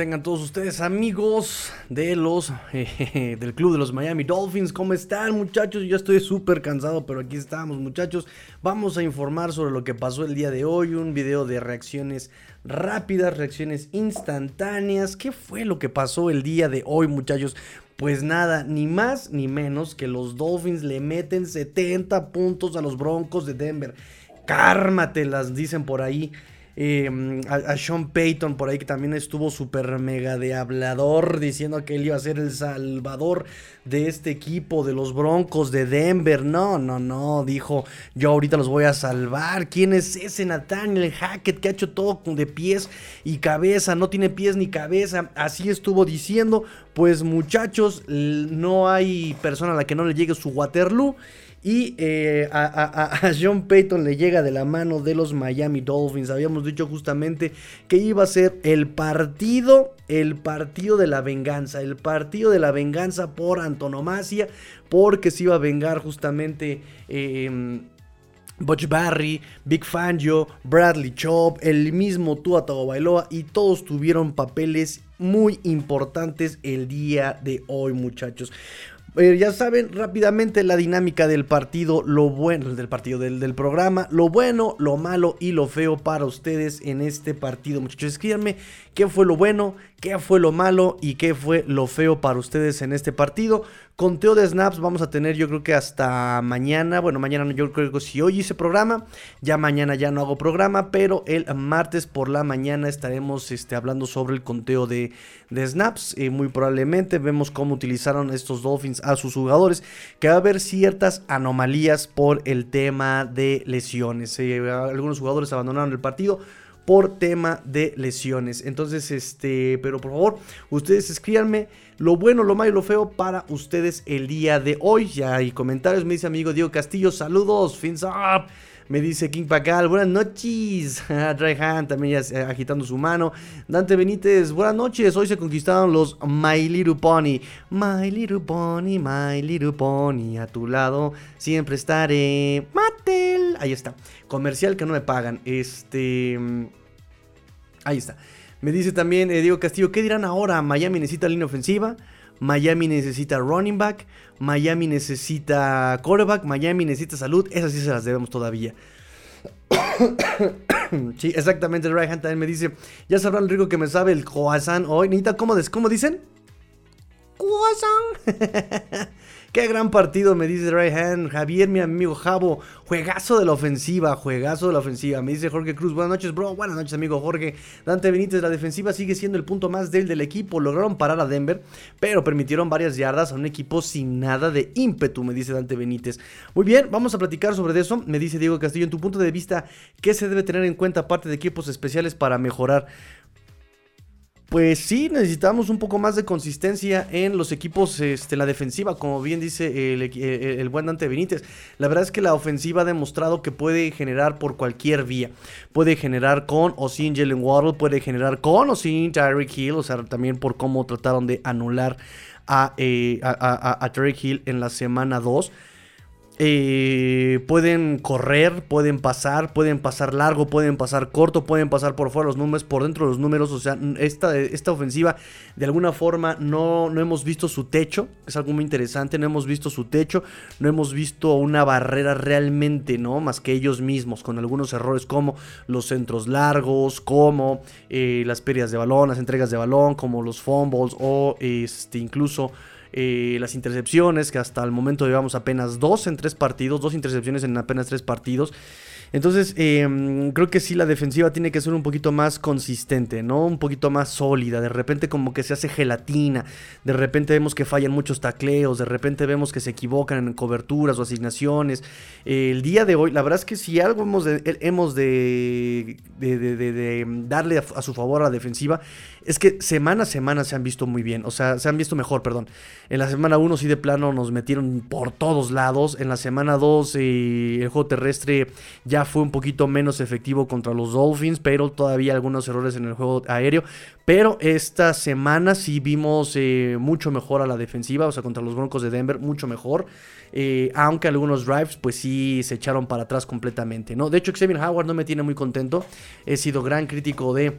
Tengan todos ustedes amigos de los del club de los Miami Dolphins. ¿Cómo están muchachos? Yo estoy súper cansado, pero aquí estamos muchachos. Vamos a informar sobre lo que pasó el día de hoy. Un video de reacciones rápidas, reacciones instantáneas. ¿Qué fue lo que pasó el día de hoy muchachos? Pues nada, ni más ni menos que los Dolphins le meten 70 puntos a los Broncos de Denver. Cármate, las dicen por ahí. Em, a, Sean Payton por ahí que también estuvo súper mega de hablador diciendo que él iba a ser el salvador de este equipo de los Broncos de Denver. No, no, no, dijo yo ahorita los voy a salvar. ¿Quién es ese Nathaniel Hackett que ha hecho todo de pies y cabeza? No tiene pies ni cabeza. Así estuvo diciendo. Pues muchachos, no hay persona a la que no le llegue su Waterloo. Y eh, a, John Payton le llega de la mano de los Miami Dolphins. Habíamos dicho justamente que iba a ser el partido, el partido de la venganza, el partido de la venganza por antonomasia, porque se iba a vengar justamente... Em, Butch Barry, Big Fangio, Bradley Chubb, el mismo Tua Tagovailoa y todos tuvieron papeles muy importantes el día de hoy, muchachos. Eh, ya saben rápidamente la dinámica del partido, lo bueno del partido del, del, programa, lo bueno, lo malo y lo feo para ustedes en este partido. Muchachos, escríbanme qué fue lo bueno, qué fue lo malo y qué fue lo feo para ustedes en este partido. Conteo de snaps vamos a tener yo creo que hasta mañana. Bueno, mañana yo creo que si hoy hice programa, ya mañana ya no hago programa, pero el martes por la mañana estaremos este, hablando sobre el conteo de, snaps. Eh, muy probablemente vemos cómo utilizaron estos Dolphins a sus jugadores, que va a haber ciertas anomalías por el tema de lesiones. Eh, algunos jugadores abandonaron el partido por tema de lesiones. Entonces, este, pero por favor, ustedes escríbanme lo bueno, lo malo y lo feo para ustedes el día de hoy. Ya hay comentarios, me dice amigo Diego Castillo, saludos, fins up. Me dice King Pacal, buenas noches. Dry Hand también ya agitando su mano. Dante Benítez, buenas noches. Hoy se conquistaron los My Little Pony. My Little Pony, My Little Pony. A tu lado siempre estaré. Matel. Ahí está. Comercial que no me pagan. Este. Ahí está. Me dice también eh, Diego Castillo, ¿qué dirán ahora? Miami necesita línea ofensiva, Miami necesita running back, Miami necesita quarterback, Miami necesita salud. Esas sí se las debemos todavía. sí, exactamente. Hand también me dice, ya sabrán el rico que me sabe el croissant hoy. Nita, ¿cómo, ¿cómo dicen? Croissant. Qué gran partido, me dice Hand, Javier, mi amigo Javo. Juegazo de la ofensiva, juegazo de la ofensiva. Me dice Jorge Cruz. Buenas noches, bro. Buenas noches, amigo Jorge. Dante Benítez, la defensiva sigue siendo el punto más débil del equipo. Lograron parar a Denver, pero permitieron varias yardas a un equipo sin nada de ímpetu, me dice Dante Benítez. Muy bien, vamos a platicar sobre eso. Me dice Diego Castillo, en tu punto de vista, ¿qué se debe tener en cuenta aparte de equipos especiales para mejorar? Pues sí, necesitamos un poco más de consistencia en los equipos, este, la defensiva, como bien dice el, buen Dante Benítez. La verdad es que la ofensiva ha demostrado que puede generar por cualquier vía. Puede generar con o sin Jalen Waddle, puede generar con o sin Tyreek Hill, o sea, también por cómo trataron de anular a, eh, a Tyreek Hill en la semana 2. Eh, pueden correr, pueden pasar, pueden pasar largo, pueden pasar corto, pueden pasar por fuera los números, por dentro de los números. O sea, esta, esta ofensiva de alguna forma no, no hemos visto su techo. Es algo muy interesante, no hemos visto su techo, no hemos visto una barrera realmente, ¿no? Más que ellos mismos, con algunos errores como los centros largos, como eh, las pérdidas de balón, las entregas de balón, como los fumbles o este, incluso... Eh, las intercepciones, que hasta el momento llevamos apenas dos en tres partidos, dos intercepciones en apenas tres partidos. Entonces, em, creo que sí, la defensiva tiene que ser un poquito más consistente, ¿no? Un poquito más sólida. De repente como que se hace gelatina. De repente vemos que fallan muchos tacleos. De repente vemos que se equivocan en coberturas o asignaciones. el día de hoy, la verdad es que si algo hemos de, hemos de, de, darle a, su favor a la defensiva, es que semana a semana se han visto muy bien. O sea, se han visto mejor, perdón. En la semana 1 sí de plano nos metieron por todos lados. En la semana 2 eh, el juego terrestre ya fue un poquito menos efectivo contra los Dolphins, pero todavía algunos errores en el juego aéreo. Pero esta semana sí vimos eh, mucho mejor a la defensiva, o sea, contra los Broncos de Denver, mucho mejor. Eh, aunque algunos drives, pues sí se echaron para atrás completamente, ¿no? De hecho, Xavier Howard no me tiene muy contento. He sido gran crítico de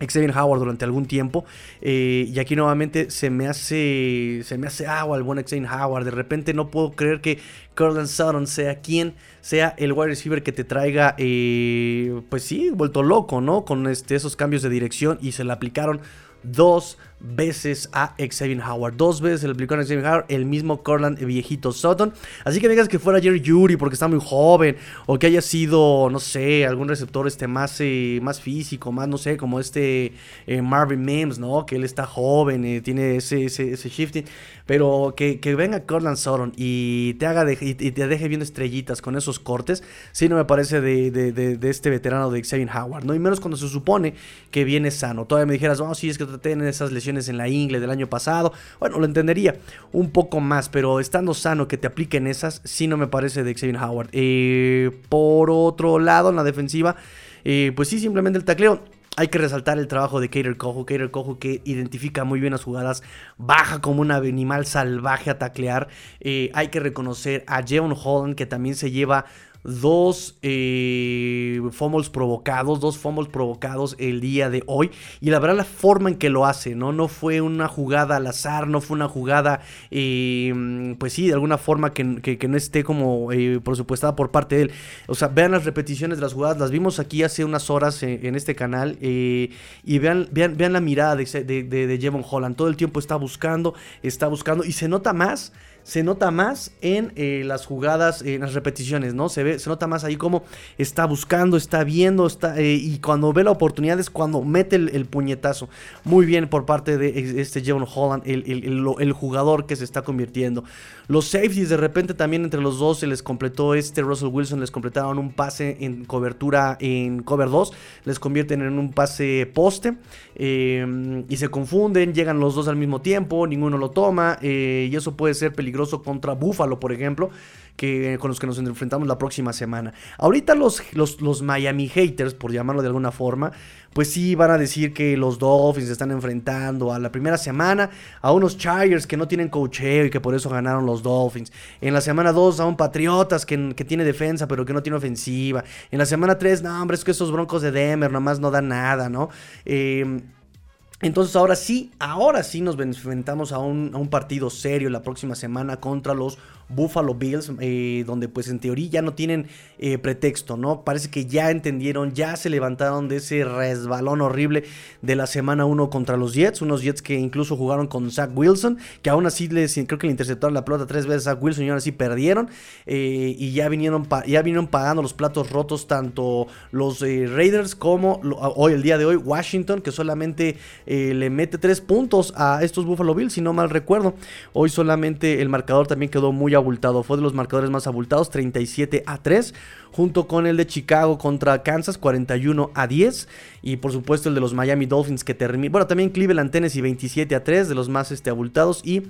Xavier Howard durante algún tiempo eh, y aquí nuevamente se me hace se me hace agua el buen Xavier Howard. De repente no puedo creer que Curlin Sutton sea quien sea el wide receiver que te traiga eh, pues sí vuelto loco no con este, esos cambios de dirección y se le aplicaron dos veces a Xavier Howard. Dos veces se le aplicó a Xavier Howard el mismo Corland viejito Sutton. Así que digas que fuera Jerry Yuri porque está muy joven. O que haya sido, no sé, algún receptor este más, eh, más físico, más, no sé, como este eh, Marvin Mims, ¿no? Que él está joven, eh, tiene ese, ese, shifting. Pero que, venga Corland Sutton y te haga y, te deje viendo estrellitas con esos cortes, sí no me parece de, de, este veterano de Xavier Howard, ¿no? Y menos cuando se supone que viene sano. Todavía me dijeras, oh, sí, es que tiene esas lesiones en la ingle del año pasado. Bueno, lo entendería un poco más, pero estando sano que te apliquen esas, sí no me parece de Xavier Howard. Eh, por otro lado, en la defensiva, eh, pues sí, simplemente el tacleo. Hay que resaltar el trabajo de Kater Cojo. Kater Cojo que identifica muy bien las jugadas, baja como un animal salvaje a taclear. Eh, hay que reconocer a Jeon Holland que también se lleva dos eh, fumbles provocados, dos fumbles provocados el día de hoy. Y la verdad la forma en que lo hace, ¿no? No fue una jugada al azar, no fue una jugada, eh, pues sí, de alguna forma que, no esté como eh, presupuestada por parte de él. O sea, vean las repeticiones de las jugadas, las vimos aquí hace unas horas en, este canal y vean, vean, vean la mirada de, de, de, Jevon Holland. Todo el tiempo está buscando, está buscando y se nota más se nota más en eh, las jugadas, en las repeticiones, ¿no? Se ve, se nota más ahí como está buscando, está viendo, está eh, y cuando ve la oportunidad es cuando mete el, puñetazo. Muy bien por parte de este Jevon Holland, el, jugador que se está convirtiendo. Los safeties de repente también entre los dos se les completó este Russell Wilson, les completaron un pase en cobertura en cover 2, les convierten en un pase poste eh, y se confunden, llegan los dos al mismo tiempo, ninguno lo toma y eso puede ser peligroso contra Buffalo, por ejemplo, que, con los que nos enfrentamos la próxima semana. Ahorita los, los, Miami haters, por llamarlo de alguna forma, pues sí van a decir que los Dolphins se están enfrentando a la primera semana a unos Chargers que no tienen cocheo y que por eso ganaron los Dolphins. En la semana 2 a un Patriotas que, que, tiene defensa pero que no tiene ofensiva. En la semana 3, no, hombre, es que esos Broncos de Denver nomás no dan nada, ¿no? Eh, entonces ahora sí, ahora sí nos enfrentamos a un, a un, partido serio la próxima semana contra los Buffalo Bills, eh, donde pues en teoría ya no tienen eh, pretexto, ¿no? Parece que ya entendieron, ya se levantaron de ese resbalón horrible de la semana 1 contra los Jets, unos Jets que incluso jugaron con Zach Wilson, que aún así les, creo que le interceptaron la pelota tres veces a Zach Wilson y aún así perdieron, eh, y ya vinieron, ya vinieron pagando los platos rotos tanto los Raiders como hoy, el día de hoy, Washington, que solamente le mete tres puntos a estos Buffalo Bills, si no mal recuerdo. Hoy solamente el marcador también quedó muy abultado. Fue de los marcadores más abultados, 37 a 3, junto con el de Chicago contra Kansas, 41 a 10. Y por supuesto el de los Miami Dolphins que terminó. Bueno, también Cleveland Tennessee 27 a 3, de los más este, abultados. Y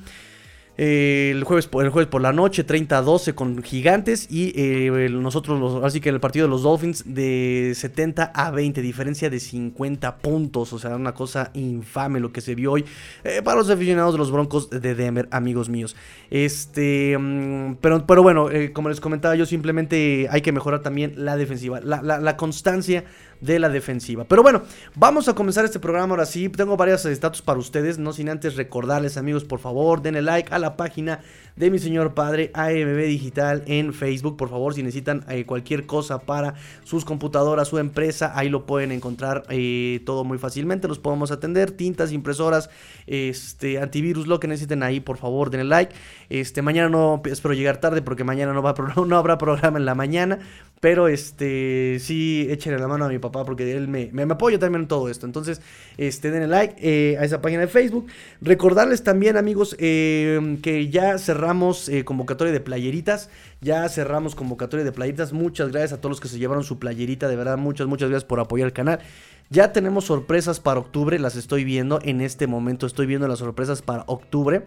eh, el, jueves, el jueves por la noche, 30-12 con Gigantes. Y eh, nosotros, así que el partido de los Dolphins, de 70 a 20, diferencia de 50 puntos. O sea, una cosa infame lo que se vio hoy eh, para los aficionados de los Broncos de Denver, amigos míos. Este, mm, pero, pero bueno, como les comentaba, yo simplemente hay que mejorar también la defensiva. La, la constancia de la defensiva. Pero bueno, vamos a comenzar este programa ahora sí. Tengo varios estatus para ustedes, no sin antes recordarles amigos, por favor, denle like a la página de mi señor padre AMB Digital en Facebook. Por favor, si necesitan eh, cualquier cosa para sus computadoras, su empresa, ahí lo pueden encontrar eh, todo muy fácilmente. Los podemos atender, tintas, impresoras, este, antivirus, lo que necesiten ahí, por favor, denle like. Este, mañana no espero llegar tarde porque mañana no, va, no habrá programa en la mañana. Pero este, sí, échenle la mano a mi papá porque él me, me, apoya también en todo esto. Entonces, este, denle like eh, a esa página de Facebook. Recordarles también, amigos, eh, que ya cerramos eh, convocatoria de playeritas. Ya cerramos convocatoria de playeritas. Muchas gracias a todos los que se llevaron su playerita. De verdad, muchas, muchas gracias por apoyar el canal. Ya tenemos sorpresas para octubre. Las estoy viendo en este momento. Estoy viendo las sorpresas para octubre.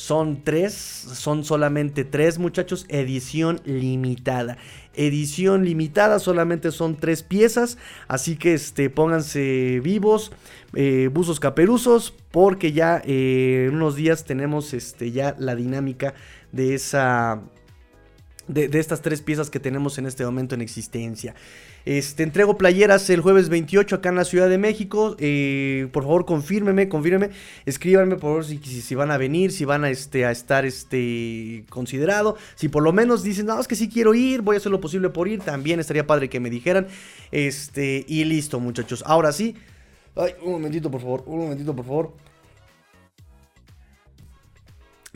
Son tres, son solamente tres muchachos, edición limitada. Edición limitada, solamente son tres piezas, así que este, pónganse vivos, eh, buzos caperuzos, porque ya eh, en unos días tenemos este, ya la dinámica de esa... De, estas tres piezas que tenemos en este momento en existencia. Este, entrego playeras el jueves 28 acá en la Ciudad de México. Eh, por favor, confírmeme, confírmeme. Escríbanme por favor si, si, van a venir, si van a, este, a estar este, considerado. Si por lo menos dicen, no, es que sí quiero ir, voy a hacer lo posible por ir. También estaría padre que me dijeran. Este, y listo, muchachos. Ahora sí. Ay, un momentito, por favor. Un momentito, por favor.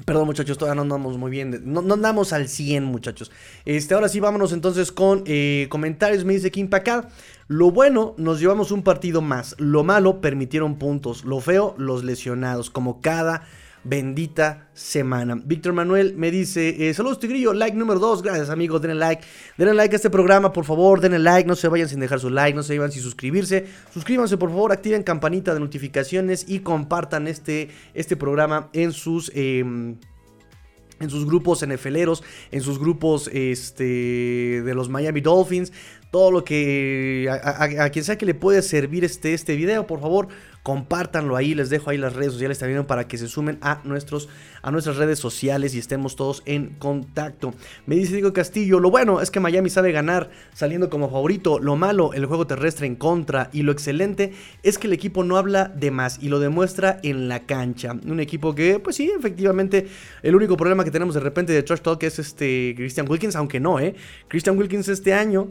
Perdón muchachos, todavía no andamos muy bien, no, andamos al 100 muchachos. Este, ahora sí, vámonos entonces con eh, comentarios, me dice Kim Packard. Lo bueno, nos llevamos un partido más. Lo malo, permitieron puntos. Lo feo, los lesionados, como cada bendita semana. Víctor Manuel me dice, eh, saludos Tigrillo, like número 2, gracias amigos, denle like, denle like a este programa, por favor, denle like, no se vayan sin dejar su like, no se vayan sin suscribirse, suscríbanse por favor, activen campanita de notificaciones y compartan este, este programa en sus... Em, en sus grupos NFLeros, en sus grupos este, de los Miami Dolphins, todo lo que a, quien sea que le puede servir este, este video, por favor, compártanlo ahí, les dejo ahí las redes sociales también para que se sumen a, nuestros, a nuestras redes sociales y estemos todos en contacto. Me dice Diego Castillo, lo bueno es que Miami sabe ganar saliendo como favorito, lo malo el juego terrestre en contra y lo excelente es que el equipo no habla de más y lo demuestra en la cancha. Un equipo que, pues sí, efectivamente, el único problema que tenemos de repente de Trash Talk es este Christian Wilkins, aunque no, ¿eh? Christian Wilkins este año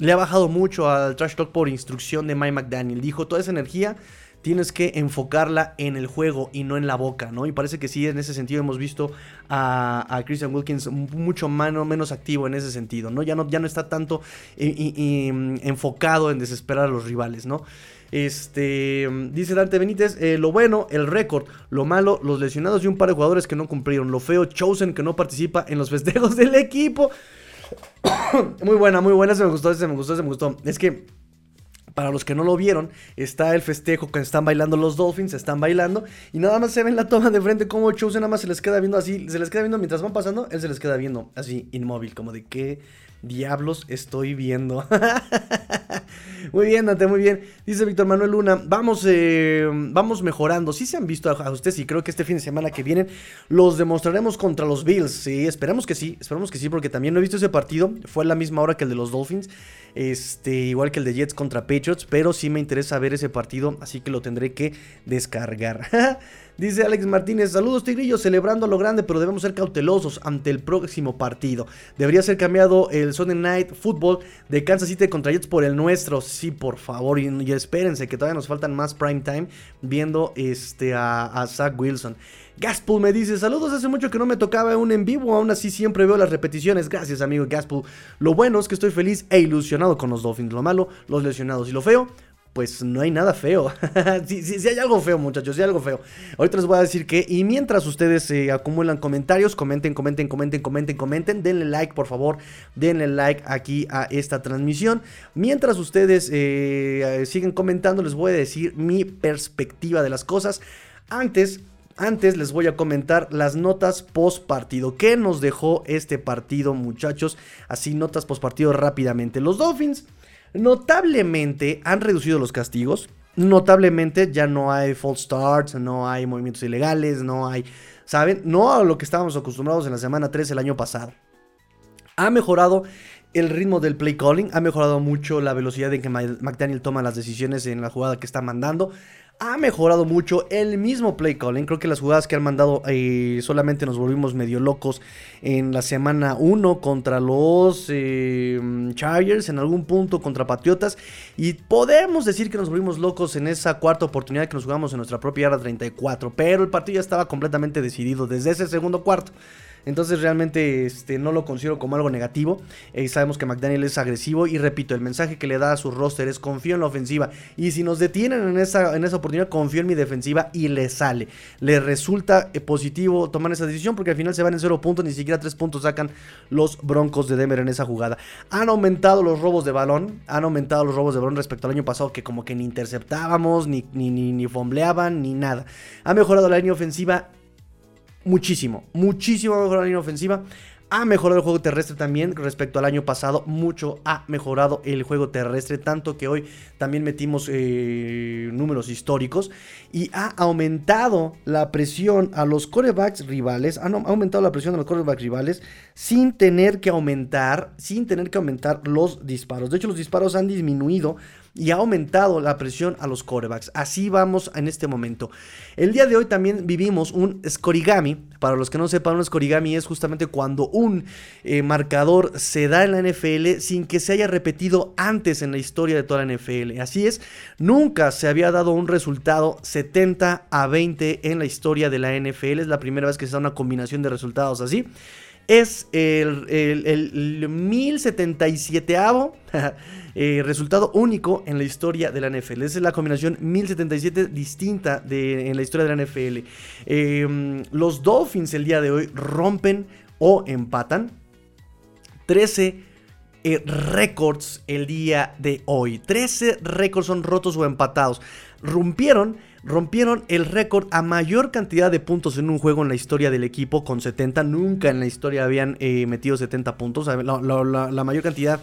le ha bajado mucho al trash talk por instrucción de Mike McDaniel. Dijo, toda esa energía tienes que enfocarla en el juego y no en la boca, ¿no? Y parece que sí, en ese sentido hemos visto a, Christian Wilkins mucho menos activo en ese sentido, ¿no? Ya no, ya no está tanto enfocado en desesperar a los rivales, ¿no? Este, dice Dante Benítez, eh, lo bueno, el récord, lo malo, los lesionados y un par de jugadores que no cumplieron, lo feo, Chosen que no participa en los festejos del equipo. muy buena, muy buena. Se me gustó, se me gustó, se me gustó. Es que para los que no lo vieron, está el festejo que están bailando los Dolphins, están bailando y nada más se ven la toma de frente como Chosen nada más se les queda viendo así, se les queda viendo mientras van pasando, él se les queda viendo así inmóvil, como de qué diablos estoy viendo. muy bien, Dante, muy bien. Dice Víctor Manuel Luna, vamos, eh, vamos mejorando. Si se han visto a, ustedes y creo que este fin de semana que vienen los demostraremos contra los Bills. Sí, esperamos que sí, esperamos que sí, porque también no he visto ese partido. Fue a la misma hora que el de los Dolphins. Este, igual que el de Jets contra Patriots, pero sí me interesa ver ese partido, así que lo tendré que descargar. Dice Alex Martínez, saludos Tigrillos, celebrando lo grande, pero debemos ser cautelosos ante el próximo partido. Debería ser cambiado el Sunday Night Football de Kansas City contra Jets por el nuestro. Sí, por favor, y, espérense que todavía nos faltan más prime time viendo este, a, a Zach Wilson. Gaspool me dice, saludos, hace mucho que no me tocaba un en vivo, aún así siempre veo las repeticiones. Gracias, amigo Gaspool. Lo bueno es que estoy feliz e ilusionado con los Dolphins. Lo malo, los lesionados. Y lo feo, pues no hay nada feo. Si hay algo feo, muchachos, si hay algo feo. Ahorita les voy a decir que, y mientras ustedes se acumulan comentarios, comenten, comenten, comenten, comenten, comenten, denle like, por favor, denle like aquí a esta transmisión. Mientras ustedes eh, siguen comentando, les voy a decir mi perspectiva de las cosas. Antes, antes les voy a comentar las notas post partido. ¿Qué nos dejó este partido, muchachos? Así, notas post partido rápidamente. Los Dolphins notablemente han reducido los castigos. Notablemente ya no hay false starts, no hay movimientos ilegales, no hay, ¿saben? No a lo que estábamos acostumbrados en la semana 3 el año pasado. Ha mejorado el ritmo del play calling, ha mejorado mucho la velocidad en que McDaniel toma las decisiones en la jugada que está mandando ha mejorado mucho el mismo play calling. Creo que las jugadas que han mandado eh, solamente nos volvimos medio locos en la semana 1 contra los eh, Chargers, en algún punto contra Patriotas. Y podemos decir que nos volvimos locos en esa cuarta oportunidad que nos jugamos en nuestra propia área 34. Pero el partido ya estaba completamente decidido desde ese segundo cuarto. Entonces realmente este, no lo considero como algo negativo. Eh, sabemos que McDaniel es agresivo y repito, el mensaje que le da a su roster es confío en la ofensiva. Y si nos detienen en esa, oportunidad, confío en mi defensiva y le sale. Le resulta eh, positivo tomar esa decisión porque al final se van en cero puntos, ni siquiera tres puntos sacan los Broncos de Denver en esa jugada. Han aumentado los robos de balón, han aumentado los robos de balón respecto al año pasado que como que ni interceptábamos, ni, ni, ni, ni fombleaban, ni nada. Ha mejorado la línea ofensiva muchísimo, muchísimo mejor la línea ofensiva. Ha mejorado el juego terrestre también respecto al año pasado. Mucho ha mejorado el juego terrestre. Tanto que hoy también metimos eh, números históricos. Y ha aumentado la presión a los corebacks rivales. Ha aumentado la presión a los corebacks rivales sin tener que aumentar. Sin tener que aumentar los disparos. De hecho, los disparos han disminuido y ha aumentado la presión a los corebacks. Así vamos en este momento. El día de hoy también vivimos un scorigami. Para los que no sepan, un scorigami es justamente cuando un eh, marcador se da en la NFL sin que se haya repetido antes en la historia de toda la NFL. Así es, nunca se había dado un resultado 70 a 20 en la historia de la NFL. Es la primera vez que se da una combinación de resultados así es el, el, el 1077 eh, resultado único en la historia de la NFL. Esa es la combinación 1077 distinta de, en la historia de la NFL. Em, los Dolphins el día de hoy rompen o empatan 13 eh, récords el día de hoy. 13 récords son rotos o empatados. Rompieron rompieron el récord a mayor cantidad de puntos en un juego en la historia del equipo con 70. Nunca en la historia habían eh, metido 70 puntos. La, mayor cantidad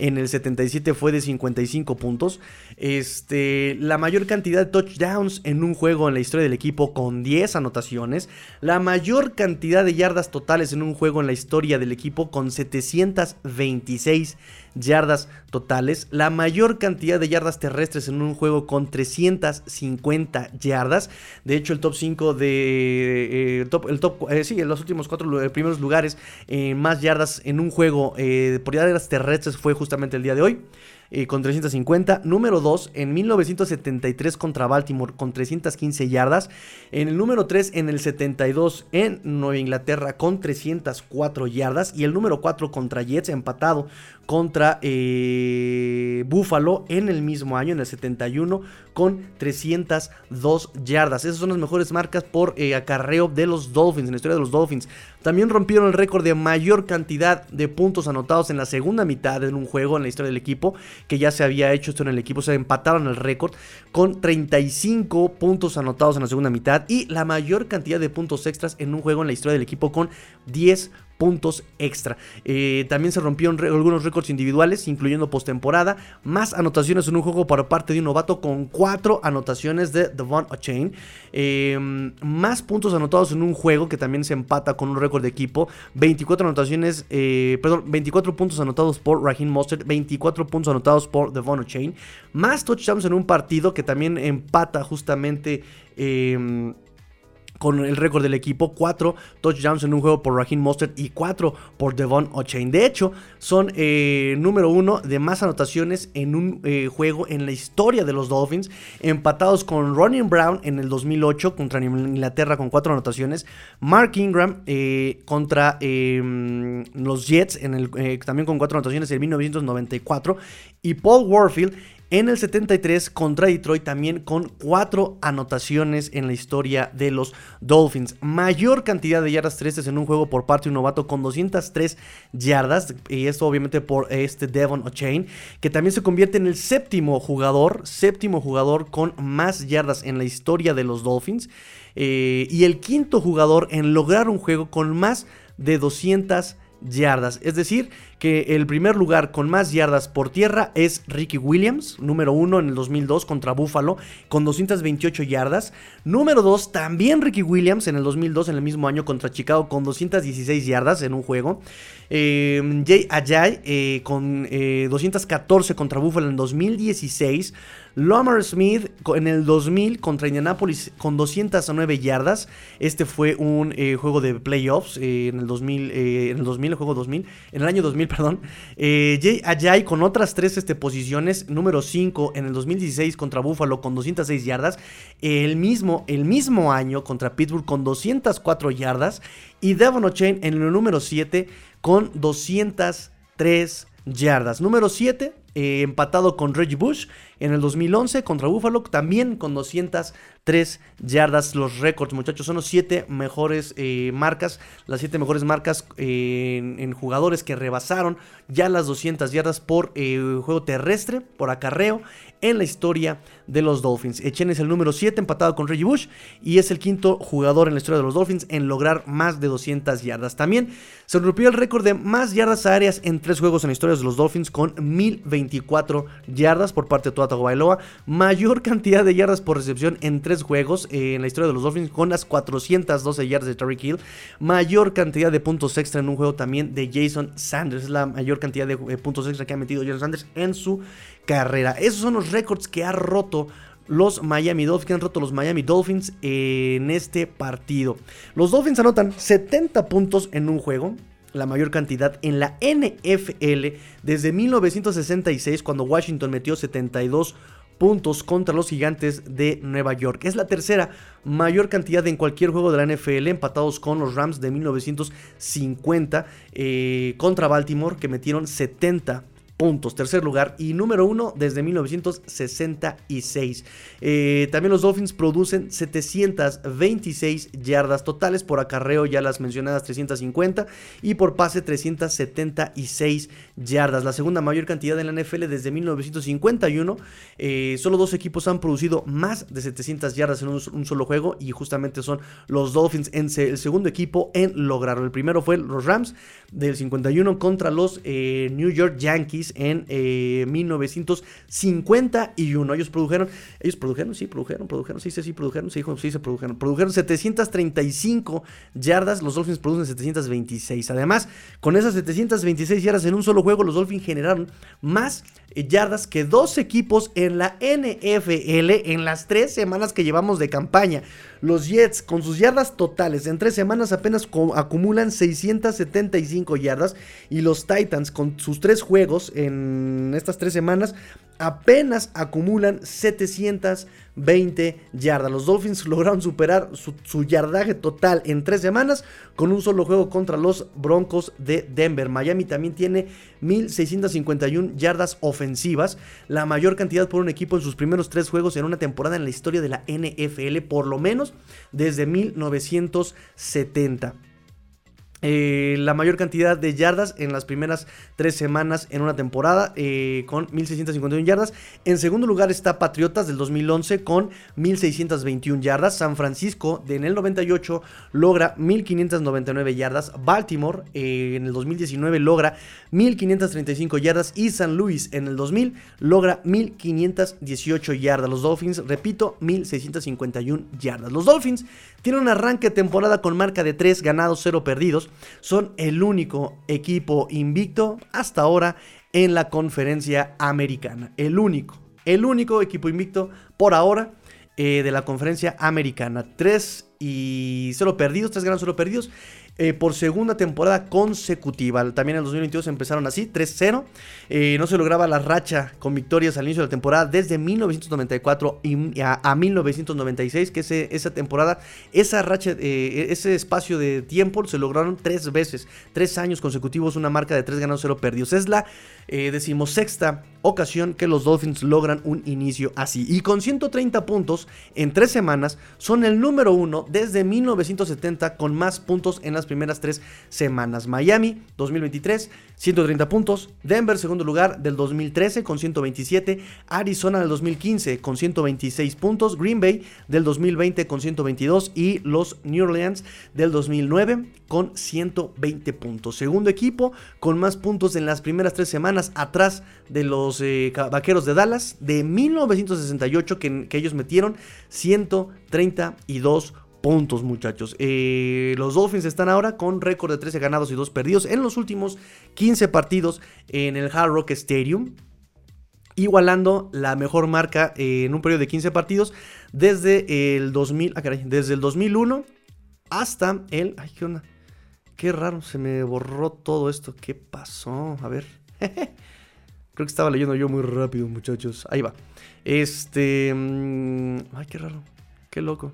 en el 77 fue de 55 puntos. Este, la mayor cantidad de touchdowns en un juego en la historia del equipo con 10 anotaciones. La mayor cantidad de yardas totales en un juego en la historia del equipo con 726 yardas totales. La mayor cantidad de yardas terrestres en un juego con 350 yardas. De hecho, el top 5 de. Eh, top, el top eh, sí, en los últimos cuatro eh, primeros lugares más yardas en un juego por yardas terrestres fue justamente el día de hoy. con 350. Número 2 en 1973 contra Baltimore con 315 yardas. En el número 3 en el 72 en Nueva Inglaterra con 304 yardas. Y el número 4 contra Jets empatado contra eh, Buffalo en el mismo año, en el 71, con 302 yardas. Esas son las mejores marcas por eh, acarreo de los Dolphins, en la historia de los Dolphins. También rompieron el récord de mayor cantidad de puntos anotados en la segunda mitad en un juego en la historia del equipo, que ya se había hecho esto en el equipo, se empataron el récord con 35 puntos anotados en la segunda mitad y la mayor cantidad de puntos extras en un juego en la historia del equipo con 10 puntos extra. Eh, también se rompieron algunos récords individuales, incluyendo postemporada, más anotaciones en un juego por parte de un novato con cuatro anotaciones de Devon O'Chain, em, más puntos anotados en un juego que también se empata con un récord de equipo, 24 anotaciones, eh, perdón, 24 puntos anotados por Raheem Mostert, 24 puntos anotados por Devon O'Chain, más touchdowns en un partido que también empata justamente... Con el récord del equipo, 4 touchdowns en un juego por Raheem Mostert y 4 por Devon O'Chain. De hecho, son eh, número 1 de más anotaciones en un eh, juego en la historia de los Dolphins, empatados con Ronnie Brown en el 2008 contra Inglaterra con 4 anotaciones, Mark Ingram eh, contra em, los Jets en el, también con 4 anotaciones en 1994 y Paul Warfield en el 73 contra Detroit también con cuatro anotaciones en la historia de los Dolphins. Mayor cantidad de yardas terrestres en un juego por parte de un novato con 203 yardas. Y esto obviamente por este Devon O'Chain. Que también se convierte en el séptimo jugador. Séptimo jugador con más yardas en la historia de los Dolphins. Eh, y el quinto jugador en lograr un juego con más de 200 yardas. Es decir, que el primer lugar con más yardas por tierra es Ricky Williams, número 1 en el 2002 contra Buffalo, con 228 yardas. Número 2, también Ricky Williams en el 2002, en el mismo año contra Chicago, con 216 yardas en un juego. Eh, Jay Ajay eh, con 214 contra Buffalo en el 2016. Lomar Smith en el 2000 contra Indianapolis con 209 yardas. Este fue un eh, juego de playoffs eh, en el 2000, eh, en el 2000, el juego 2000, en el año 2000, perdón. Jay Ajay con otras tres este, posiciones, número 5 en el 2016 contra Buffalo con 206 yardas. El mismo, el mismo año contra Pittsburgh con 204 yardas. Y Devon O'Chain en el número 7 con 203 yardas. Número 7, empatado con Reggie Bush en el 2011 contra Buffalo, también con 203 yardas. Los récords, muchachos, son los 7 mejores eh, marcas, las 7 mejores marcas eh, en, jugadores que rebasaron ya las 200 yardas por eh, juego terrestre, por acarreo, en la historia de los Dolphins. Echen es el número 7 empatado con Reggie Bush y es el quinto jugador en la historia de los Dolphins en lograr más de 200 yardas. También se rompió el récord de más yardas aéreas en tres juegos en la historia de los Dolphins con 1024 yardas por parte de toda Bailoa, mayor cantidad de yardas por recepción en tres juegos eh, en la historia de los Dolphins con las 412 yardas de Terry Hill, mayor cantidad de puntos extra en un juego también de Jason Sanders, es la mayor cantidad de eh, puntos extra que ha metido Jason Sanders en su carrera. Esos son los récords que ha roto los Miami Dolphins, que han roto los Miami Dolphins en este partido. Los Dolphins anotan 70 puntos en un juego, la mayor cantidad en la NFL desde 1966 cuando Washington metió 72 puntos contra los gigantes de Nueva York. Es la tercera mayor cantidad en cualquier juego de la NFL, empatados con los Rams de 1950 eh, contra Baltimore, que metieron 70 puntos, tercer lugar y número uno desde 1966. Eh, también los Dolphins producen 726 yardas totales por acarreo, ya las mencionadas 350 y por pase 376 yardas, la segunda mayor cantidad en la NFL desde 1951. Eh, solo dos equipos han producido más de 700 yardas en un, solo juego y justamente son los Dolphins en el segundo equipo en lograrlo. El primero fue los Rams del 51 contra los eh, New York Yankees en 1951. Eh, ellos produjeron, ellos produjeron, sí, produjeron, produjeron, sí, sí, sí, produjeron, sí, sí, se produjeron. Produjeron 735 yardas, los Dolphins producen 726. Además, con esas 726 yardas en un solo juego, los Dolphins generaron más eh, yardas que dos equipos en la NFL en las tres semanas que llevamos de campaña. Los Jets con sus yardas totales en tres semanas apenas acumulan 675 yardas. Y los Titans con sus tres juegos en estas tres semanas apenas acumulan 720 yardas. Los Dolphins lograron superar su, yardaje total en tres semanas con un solo juego contra los Broncos de Denver. Miami también tiene 1651 yardas ofensivas, la mayor cantidad por un equipo en sus primeros tres juegos en una temporada en la historia de la NFL, por lo menos desde 1970. Eh, la mayor cantidad de yardas en las primeras tres semanas en una temporada eh, con 1651 yardas. En segundo lugar está Patriotas del 2011 con 1621 yardas. San Francisco de en el 98 logra 1599 yardas. Baltimore eh, en el 2019 logra 1535 yardas. Y San Luis en el 2000 logra 1518 yardas. Los Dolphins, repito, 1651 yardas. Los Dolphins tienen un arranque de temporada con marca de 3 ganados, 0 perdidos son el único equipo invicto hasta ahora en la conferencia americana. El único, el único equipo invicto por ahora eh, de la conferencia americana. 3 y 0 perdidos, 3 ganados, 0 perdidos. Eh, por segunda temporada consecutiva. También en el 2022 empezaron así, 3-0. Eh, no se lograba la racha con victorias al inicio de la temporada desde 1994 a, 1996, que esa temporada, esa racha, eh, ese espacio de tiempo se lograron tres veces, tres años consecutivos, una marca de 3 ganados, 0 perdidos. Es la decimosexta ocasión que los Dolphins logran un inicio así. Y con 130 puntos en tres semanas, son el número uno desde 1970 con más puntos en las primeras tres semanas. Miami, 2023, 130 puntos. Denver, segundo lugar del 2013 con 127. Arizona del 2015 con 126 puntos. Green Bay del 2020 con 122. Y los New Orleans del 2009 con 120 puntos. Segundo equipo con más puntos en las primeras tres semanas atrás de los eh, Vaqueros de Dallas de 1968 que, que ellos metieron 132 puntos, muchachos. Eh, los Dolphins están ahora con récord de 13 ganados y 2 perdidos en los últimos 15 partidos en el Hard Rock Stadium. Igualando la mejor marca en un periodo de 15 partidos desde el 2000, ah, desde el 2001 hasta el, ay, qué onda, qué raro, se me borró todo esto, ¿qué pasó? A ver, creo que estaba leyendo yo muy rápido, muchachos, ahí va. Este, mm, ay, qué raro, qué loco.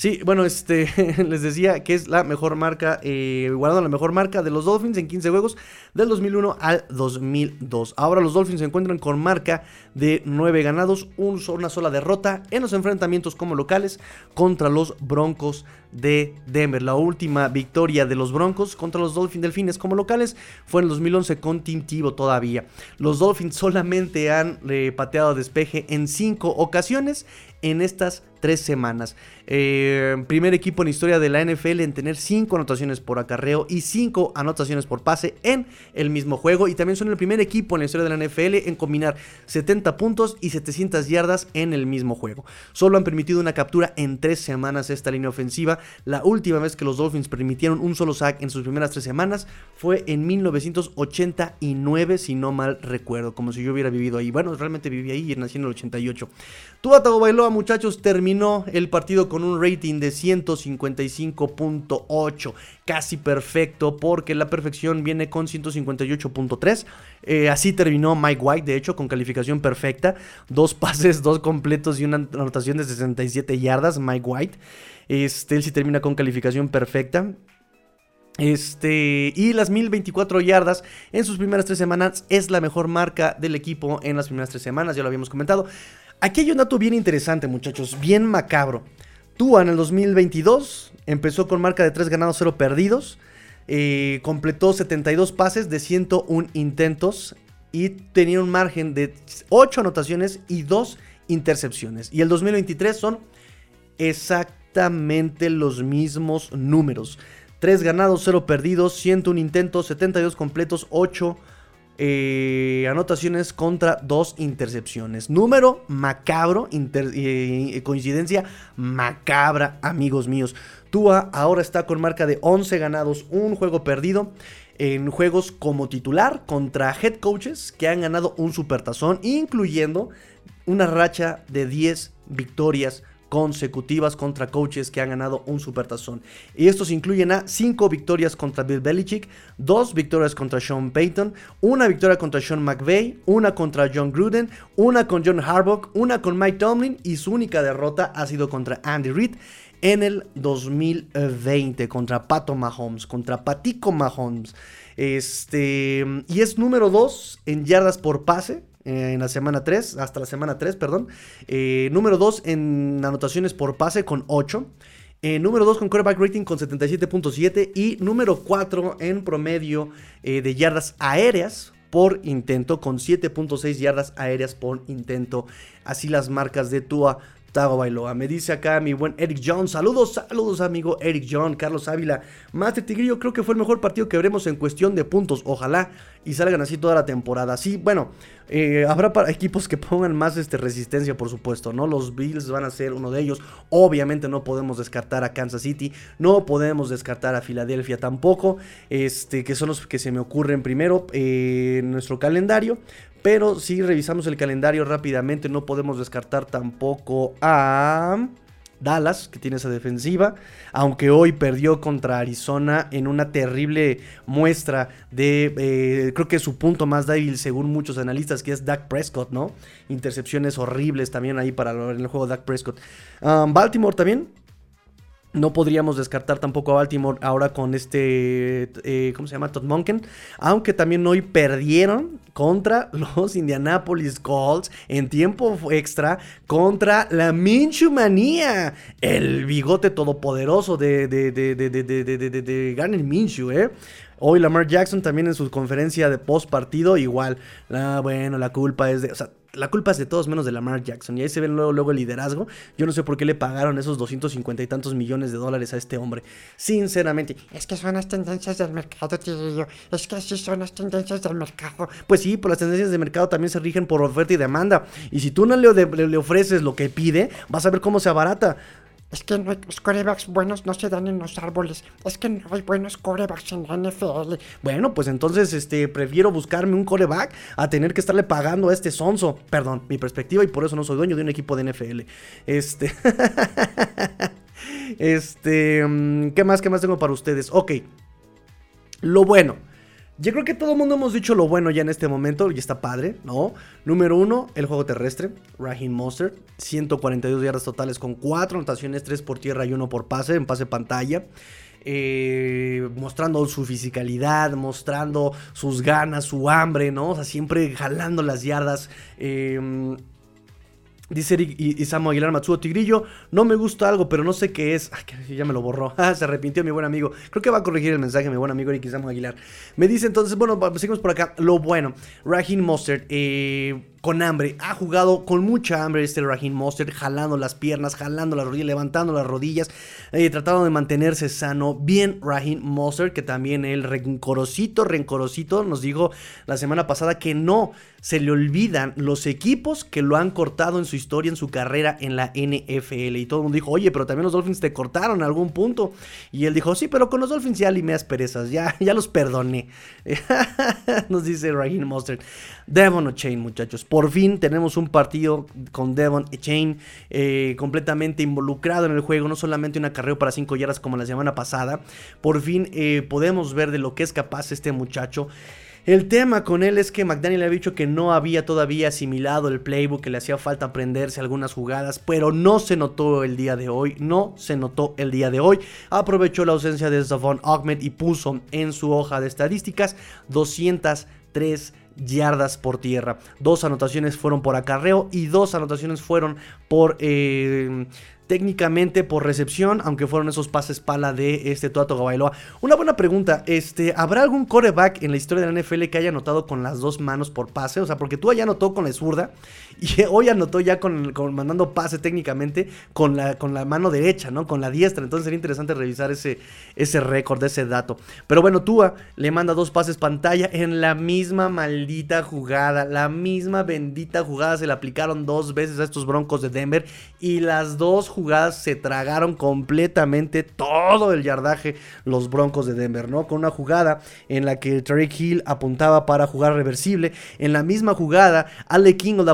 Sí, bueno, este, les decía que es la mejor marca, eh, guardando la mejor marca de los Dolphins en 15 juegos del 2001 al 2002. Ahora los Dolphins se encuentran con marca de 9 ganados, una sola derrota en los enfrentamientos como locales contra los Broncos de Denver. La última victoria de los Broncos contra los Dolphins Delfines como locales fue en el 2011 con Tim todavía. Los Dolphins solamente han eh, pateado despeje en 5 ocasiones en estas tres semanas. Eh, primer equipo en historia de la NFL en tener 5 anotaciones por acarreo y 5 anotaciones por pase en el mismo juego. Y también son el primer equipo en la historia de la NFL en combinar 70 puntos y 700 yardas en el mismo juego. Solo han permitido una captura en 3 semanas esta línea ofensiva. La última vez que los Dolphins permitieron un solo sack en sus primeras 3 semanas fue en 1989, si no mal recuerdo, como si yo hubiera vivido ahí. Bueno, realmente viví ahí y nací en el 88. Tua Bailoa, muchachos, terminó el partido con un rating de 155.8, casi perfecto, porque la perfección viene con 158.3. Eh, así terminó Mike White, de hecho, con calificación perfecta. Dos pases, dos completos y una anotación de 67 yardas, Mike White. Este, él sí termina con calificación perfecta. Este, y las 1024 yardas en sus primeras tres semanas es la mejor marca del equipo en las primeras tres semanas, ya lo habíamos comentado. Aquí hay un dato bien interesante, muchachos, bien macabro. Tua en el 2022 empezó con marca de 3 ganados, 0 perdidos. Eh, completó 72 pases de 101 intentos y tenía un margen de 8 anotaciones y 2 intercepciones. Y el 2023 son exactamente los mismos números. 3 ganados, 0 perdidos, 101 intentos, 72 completos, 8 eh, anotaciones contra dos intercepciones. Número macabro, eh, coincidencia macabra, amigos míos. Tua ahora está con marca de 11 ganados, un juego perdido en juegos como titular contra head coaches que han ganado un supertazón, incluyendo una racha de 10 victorias consecutivas contra coaches que han ganado un supertazón. Y estos incluyen a 5 victorias contra Bill Belichick, 2 victorias contra Sean Payton, una victoria contra Sean McVay, una contra John Gruden, una con John Harbaugh, una con Mike Tomlin y su única derrota ha sido contra Andy Reid en el 2020 contra Pato Mahomes, contra Patico Mahomes. Este, y es número 2 en yardas por pase, en la semana 3, hasta la semana 3, perdón. Eh, número 2 en anotaciones por pase con 8. Eh, número 2 con quarterback rating con 77.7 y número 4 en promedio eh, de yardas aéreas por intento con 7.6 yardas aéreas por intento. Así las marcas de Tua Tago Bailoa. Me dice acá mi buen Eric John. Saludos, saludos, amigo Eric John, Carlos Ávila. Master Tigrillo, creo que fue el mejor partido que veremos en cuestión de puntos. Ojalá y salgan así toda la temporada. Sí, bueno, eh, habrá para equipos que pongan más este, resistencia, por supuesto, ¿no? Los Bills van a ser uno de ellos. Obviamente no podemos descartar a Kansas City. No podemos descartar a Filadelfia tampoco. Este, que son los que se me ocurren primero eh, en nuestro calendario. Pero si revisamos el calendario rápidamente, no podemos descartar tampoco a Dallas, que tiene esa defensiva. Aunque hoy perdió contra Arizona en una terrible muestra de, eh, creo que su punto más débil, según muchos analistas, que es Dak Prescott, ¿no? Intercepciones horribles también ahí para el juego Dak Prescott. Um, Baltimore también no podríamos descartar tampoco a Baltimore ahora con este, eh, ¿cómo se llama? Todd Monken. Aunque también hoy perdieron contra los Indianapolis Colts en tiempo extra contra la Minshew Manía. El bigote todopoderoso de, de, de, de Garner ¿eh? Hoy Lamar Jackson también en su conferencia de post partido, igual. Ah, bueno, la culpa es de. O sea, la culpa es de todos menos de Lamar Jackson. Y ahí se ve luego, luego el liderazgo. Yo no sé por qué le pagaron esos 250 y tantos millones de dólares a este hombre. Sinceramente. Es que son las tendencias del mercado, tío. Es que sí son las tendencias del mercado. Pues sí, por las tendencias de mercado también se rigen por oferta y demanda. Y si tú no le, le, le ofreces lo que pide, vas a ver cómo se abarata. Es que no hay, los corebacks buenos no se dan en los árboles. Es que no hay buenos corebacks en la NFL. Bueno, pues entonces este, prefiero buscarme un coreback a tener que estarle pagando a este sonso. Perdón, mi perspectiva y por eso no soy dueño de un equipo de NFL. Este. este. mm, ¿Qué más? ¿Qué más tengo para ustedes? Ok. Lo bueno. Yo creo que todo el mundo hemos dicho lo bueno ya en este momento y está padre, ¿no? Número uno, el juego terrestre. Raheem Mostert, 142 yardas totales con 4 anotaciones, 3 por tierra y 1 por pase, en pase pantalla. Eh, mostrando su fisicalidad, mostrando sus ganas, su hambre, ¿no? O sea, siempre jalando las yardas. Eh, Dice Eric y Aguilar Matsuo Tigrillo, no me gusta algo, pero no sé qué es. Ya me lo borró. Ah, se arrepintió mi buen amigo. Creo que va a corregir el mensaje mi buen amigo Eric Isamo Aguilar. Me dice entonces, bueno, seguimos por acá. Lo bueno, Raheem Mostert, eh, con hambre. Ha jugado con mucha hambre este Raheem Mostert, jalando las piernas, jalando las rodillas, levantando las rodillas, eh, tratando de mantenerse sano. Bien Raheem Mostert, que también el rencorosito, rencorosito nos dijo la semana pasada que no se le olvidan los equipos que lo han cortado en su historia, en su carrera en la NFL. Y todo el mundo dijo, oye, pero también los Dolphins te cortaron en algún punto. Y él dijo, sí, pero con los Dolphins ya limeas perezas, ya, ya los perdoné. nos dice Raheem Mostert. Devon O'Chain, muchachos. Por fin tenemos un partido con Devon O'Chain eh, completamente involucrado en el juego. No solamente un acarreo para 5 yardas como la semana pasada. Por fin eh, podemos ver de lo que es capaz este muchacho. El tema con él es que McDaniel había dicho que no había todavía asimilado el playbook, que le hacía falta aprenderse algunas jugadas, pero no se notó el día de hoy, no se notó el día de hoy. Aprovechó la ausencia de Zavon Ahmed y puso en su hoja de estadísticas 203 yardas por tierra. Dos anotaciones fueron por acarreo y dos anotaciones fueron por... Eh, técnicamente por recepción, aunque fueron esos pases pala de este Tuato Bailoa. Una buena pregunta, este, ¿habrá algún coreback en la historia de la NFL que haya anotado con las dos manos por pase? O sea, porque tú allá anotó con la zurda y hoy anotó ya con, mandando pase técnicamente con la, con la mano derecha, ¿no? Con la diestra. Entonces sería interesante revisar ese, ese récord, ese dato. Pero bueno, Tua le manda dos pases pantalla en la misma maldita jugada. La misma bendita jugada se le aplicaron dos veces a estos Broncos de Denver y las dos jugadas se tragaron completamente todo el yardaje los Broncos de Denver, ¿no? Con una jugada en la que Tariq Hill apuntaba para jugar reversible. En la misma jugada, Ale King le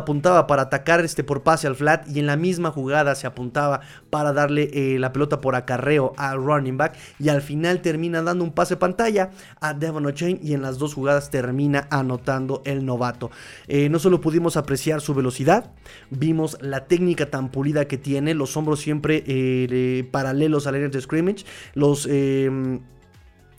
para atacar este por pase al flat. Y en la misma jugada se apuntaba para darle eh, la pelota por acarreo al running back. Y al final termina dando un pase pantalla a Devon O'Chain. Y en las dos jugadas termina anotando el novato. Eh, no solo pudimos apreciar su velocidad, vimos la técnica tan pulida que tiene, los hombros siempre eh, paralelos al área de scrimmage, los...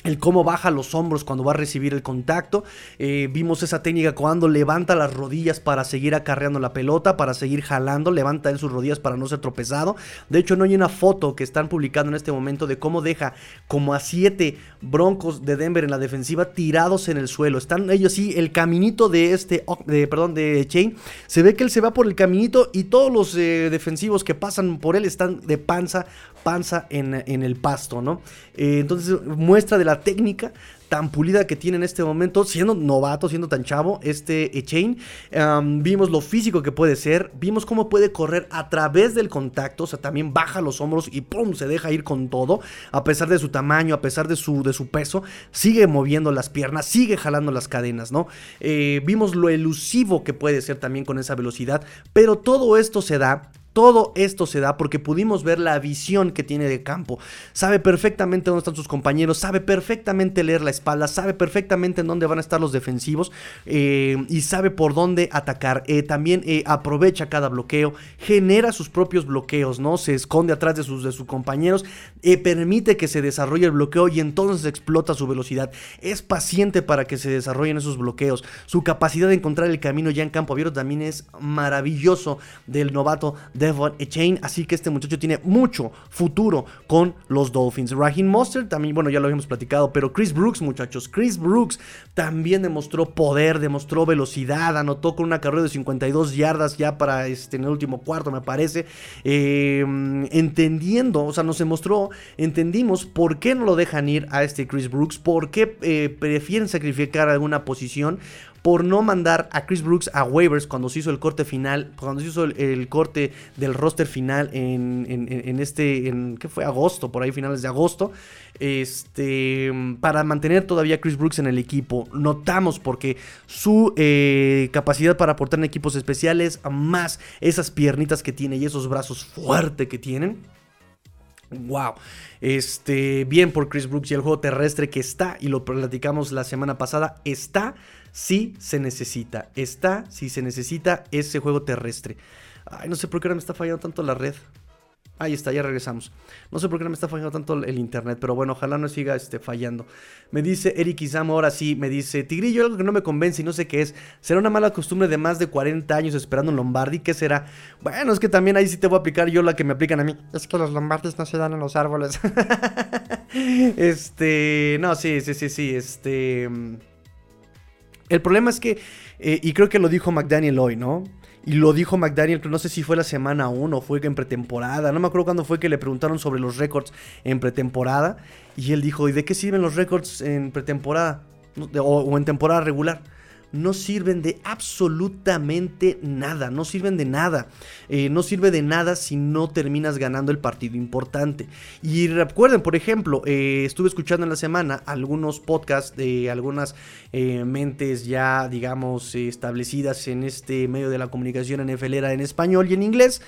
El cómo baja los hombros cuando va a recibir el contacto. Eh, vimos esa técnica cuando levanta las rodillas para seguir acarreando la pelota, para seguir jalando. Levanta él sus rodillas para no ser tropezado. De hecho, no hay una foto que están publicando en este momento de cómo deja como a siete broncos de Denver en la defensiva tirados en el suelo. Están ellos sí, el caminito de este, de, perdón, de Chain. Se ve que él se va por el caminito y todos los eh, defensivos que pasan por él están de panza, panza en, en el pasto, ¿no? Eh, entonces muestra de la técnica tan pulida que tiene en este momento, siendo novato, siendo tan chavo, este Echain. Vimos lo físico que puede ser, vimos cómo puede correr a través del contacto, o sea, también baja los hombros y ¡pum! se deja ir con todo, a pesar de su tamaño, a pesar de su, de su peso, sigue moviendo las piernas, sigue jalando las cadenas, ¿no? Eh, vimos lo elusivo que puede ser también con esa velocidad, pero todo esto se da Todo esto se da porque pudimos ver la visión que tiene de campo. Sabe perfectamente dónde están sus compañeros, sabe perfectamente leer la espalda, sabe perfectamente en dónde van a estar los defensivos eh, y sabe por dónde atacar. Eh, también eh, aprovecha cada bloqueo, genera sus propios bloqueos, ¿no? Se esconde atrás de sus, de sus compañeros, permite que se desarrolle el bloqueo y entonces explota su velocidad. Es paciente para que se desarrollen esos bloqueos. Su capacidad de encontrar el camino ya en campo abierto también es maravilloso del novato Devon Echain. Así que este muchacho tiene mucho futuro con los Dolphins. Raheem Monster también, bueno, ya lo habíamos platicado, pero Chris Brooks, muchachos, Chris Brooks también demostró poder, demostró velocidad, anotó con una carrera de 52 yardas ya para este, en el último cuarto, me parece. Em, entendiendo, o sea, nos demostró, entendimos por qué no lo dejan ir a este Chris Brooks, por qué eh, prefieren sacrificar alguna posición por no mandar a Chris Brooks a waivers cuando se hizo el corte final, cuando se hizo el, corte del roster final en, este, en, ¿qué fue? Agosto, por ahí finales de agosto, este, para mantener todavía Chris Brooks en el equipo. Notamos porque su eh, capacidad para aportar en equipos especiales, más esas piernitas que tiene y esos brazos fuertes que tienen. Wow. Este, bien por Chris Brooks y el juego terrestre que está, y lo platicamos la semana pasada, está si se necesita. Está si se necesita ese juego terrestre. Ay, no sé por qué ahora me está fallando tanto la red. Ahí está, ya regresamos. No sé por qué no me está fallando tanto el internet, pero bueno, ojalá no siga este, fallando. Me dice Eric Izamo, ahora sí, me dice, Tigrillo, algo que no me convence y no sé qué es. ¿Será una mala costumbre de más de 40 años esperando un Lombardi? ¿Qué será? Bueno, es que también ahí sí te voy a aplicar yo la que me aplican a mí. Es que los Lombardis no se dan en los árboles. este, no, sí, sí, sí, sí, este... El problema es que, eh, y creo que lo dijo McDaniel hoy, ¿no? Y lo dijo McDaniel, no sé si fue la semana 1 o fue en pretemporada. No me acuerdo cuándo fue que le preguntaron sobre los récords en pretemporada. Y él dijo, ¿y de qué sirven los récords en pretemporada? o en temporada regular no sirven de absolutamente nada, no sirven de nada, eh, no sirve de nada si no terminas ganando el partido importante. Y recuerden, por ejemplo, eh, estuve escuchando en la semana algunos podcasts de algunas eh, mentes ya, digamos, establecidas en este medio de la comunicación NFLera en español y en inglés.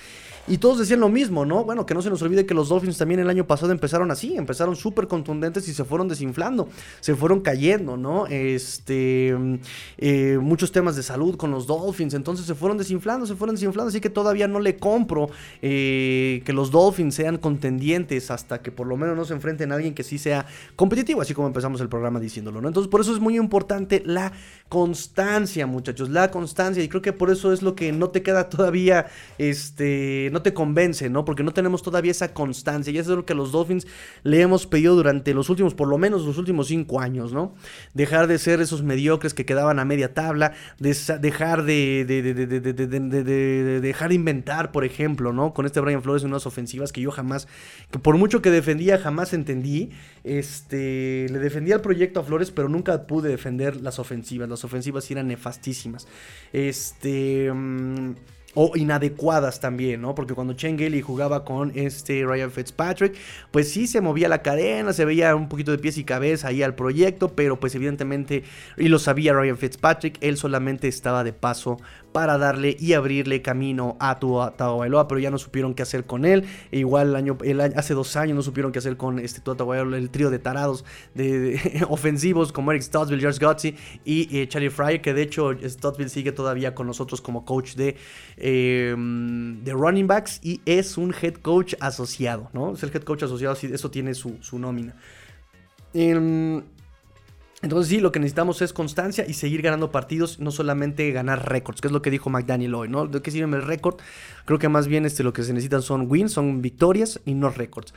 Y todos decían lo mismo, ¿no? Bueno, que no se nos olvide que los Dolphins también el año pasado empezaron así, empezaron súper contundentes y se fueron desinflando, se fueron cayendo, ¿no? Este, eh, muchos temas de salud con los Dolphins, entonces se fueron desinflando, se fueron desinflando, así que todavía no le compro eh, que los Dolphins sean contendientes hasta que por lo menos no se enfrenten a alguien que sí sea competitivo, así como empezamos el programa diciéndolo, ¿no? Entonces por eso es muy importante la constancia, muchachos, la constancia, y creo que por eso es lo que no te queda todavía, este te convence, ¿no? Porque no tenemos todavía esa constancia. Y eso es lo que a los Dolphins le hemos pedido durante los últimos, por lo menos los últimos cinco años, ¿no? Dejar de ser esos mediocres que quedaban a media tabla, dejar de, de, de inventar, por ejemplo, ¿no? Con este Brian Flores unas ofensivas que yo jamás, que por mucho que defendía, jamás entendí. Este, le defendía el proyecto a Flores, pero nunca pude defender las ofensivas. Las ofensivas eran nefastísimas. Este o inadecuadas también, ¿no? Porque cuando Chen jugaba con este Ryan Fitzpatrick, pues sí se movía la cadena, se veía un poquito de pies y cabeza ahí al proyecto, pero pues evidentemente, y lo sabía Ryan Fitzpatrick, él solamente estaba de paso para darle y abrirle camino a Tua Tagovailoa, pero ya no supieron qué hacer con él. E igual el año, el hace dos años no supieron qué hacer con este Tua el trío de tarados de, ofensivos como Eric Stottsville, George Gotzi y eh, Charlie Fryer, que de hecho Stottsville sigue todavía con nosotros como coach de, em, de running backs y es un head coach asociado, ¿no? Es el head coach asociado, eso tiene su, su nómina. Em, entonces sí, lo que necesitamos es constancia y seguir ganando partidos, no solamente ganar récords, que es lo que dijo McDaniel hoy, ¿no? ¿De qué sirve el récord? Creo que más bien este, lo que se necesitan son wins, son victorias y no récords.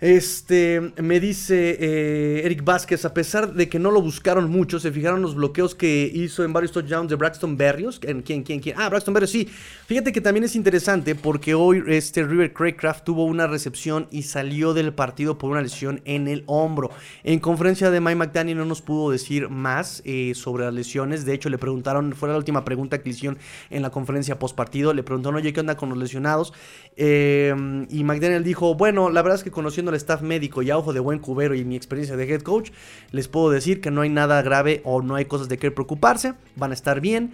Este, me dice eh, Eric Vázquez, a pesar de que no lo buscaron mucho, se fijaron los bloqueos que hizo en varios touchdowns de Braxton Berrios. ¿En quién, quién, quién? Ah, Braxton Berrios, sí. Fíjate que también es interesante porque hoy este River Craycraft tuvo una recepción y salió del partido por una lesión en el hombro. En conferencia de Mike McDaniel no nos pudo decir más eh, sobre las lesiones. De hecho, le preguntaron, fue la última pregunta que hicieron en la conferencia post partido. Le preguntaron, oye, ¿qué onda con los lesionados? Eh, y McDaniel dijo, bueno, la verdad es que conociendo el staff médico y a ojo de buen cubero y mi experiencia de head coach, les puedo decir que no hay nada grave o no hay cosas de que preocuparse, van a estar bien.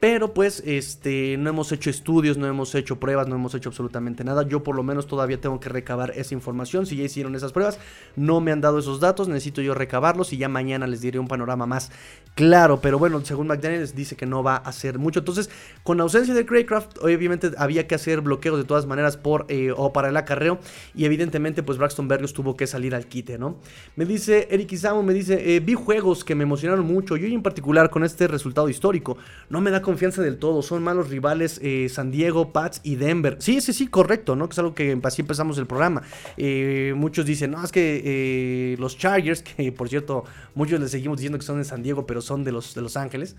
Pero pues este, no hemos hecho estudios, no hemos hecho pruebas, no hemos hecho absolutamente nada. Yo por lo menos todavía tengo que recabar esa información. Si ya hicieron esas pruebas, no me han dado esos datos, necesito yo recabarlos y ya mañana les diré un panorama más claro. Pero bueno, según McDaniels dice que no va a hacer mucho. Entonces, con ausencia de Craycraft, obviamente había que hacer bloqueos de todas maneras por eh, o para el acarreo. Y evidentemente, pues Braxton Berrios tuvo que salir al quite, ¿no? Me dice Eric Isamu, me dice, eh, vi juegos que me emocionaron mucho. Yo en particular con este resultado histórico. No me da confianza del todo. Son malos rivales eh, San Diego, Pats y Denver. Sí, sí, sí, correcto, ¿no? Que es algo que así empezamos el programa. muchos dicen, no, es que los Chargers, que por cierto, muchos les seguimos diciendo que son de San Diego, pero son de los, de los Ángeles.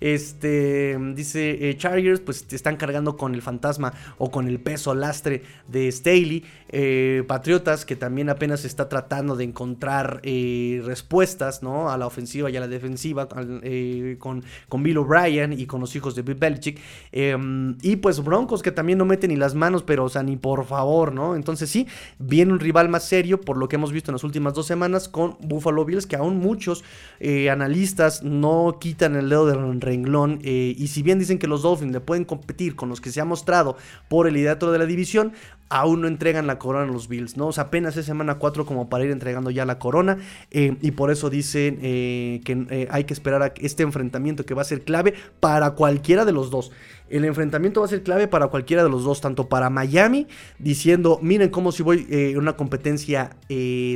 Este dice eh, Chargers, pues te están cargando con el fantasma o con el peso lastre de Staley. Eh, Patriotas, que también apenas está tratando de encontrar eh, respuestas ¿no? a la ofensiva y a la defensiva con, con Bill O'Brien y con los hijos de Bill Belichick. Em, y pues Broncos, que también no meten ni las manos, pero o sea, ni por favor, ¿no? Entonces sí, viene un rival más serio por lo que hemos visto en las últimas dos semanas con Buffalo Bills, que aún muchos analistas no quitan el dedo del renglón. Eh, y si bien dicen que los Dolphins le pueden competir con los que se ha mostrado por el liderato de la división, aún no entregan la corona a los Bills, ¿no? O sea, apenas es semana 4 como para ir entregando ya la corona. Eh, y por eso dicen eh, que hay que esperar a este enfrentamiento que va a ser clave para cualquiera de los dos. El enfrentamiento va a ser clave para cualquiera de los dos, tanto para Miami, diciendo, miren cómo si voy en una competencia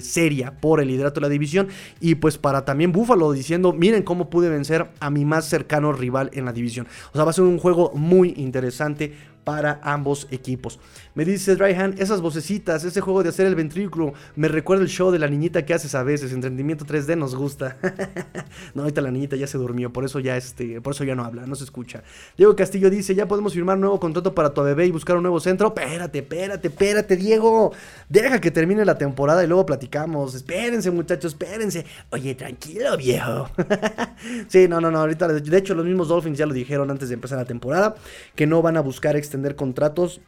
seria por el liderato de la división, y pues para también Buffalo, diciendo, miren cómo pude vencer a mi más cercano rival en la división. O sea, va a ser un juego muy interesante para ambos equipos. Me dice Dryhan, esas vocecitas, ese juego de hacer el ventrículo, me recuerda el show de la niñita que haces a veces, entendimiento 3D nos gusta. no, ahorita la niñita ya se durmió, por eso ya este, por eso ya no habla, no se escucha. Diego Castillo dice, ya podemos firmar nuevo contrato para tu bebé y buscar un nuevo centro. Espérate, espérate, espérate, Diego. Deja que termine la temporada y luego platicamos. Espérense, muchachos, espérense. Oye, tranquilo, viejo. sí, no, no, no, ahorita, de hecho, los mismos Dolphins ya lo dijeron antes de empezar la temporada, que no van a buscar extender contratos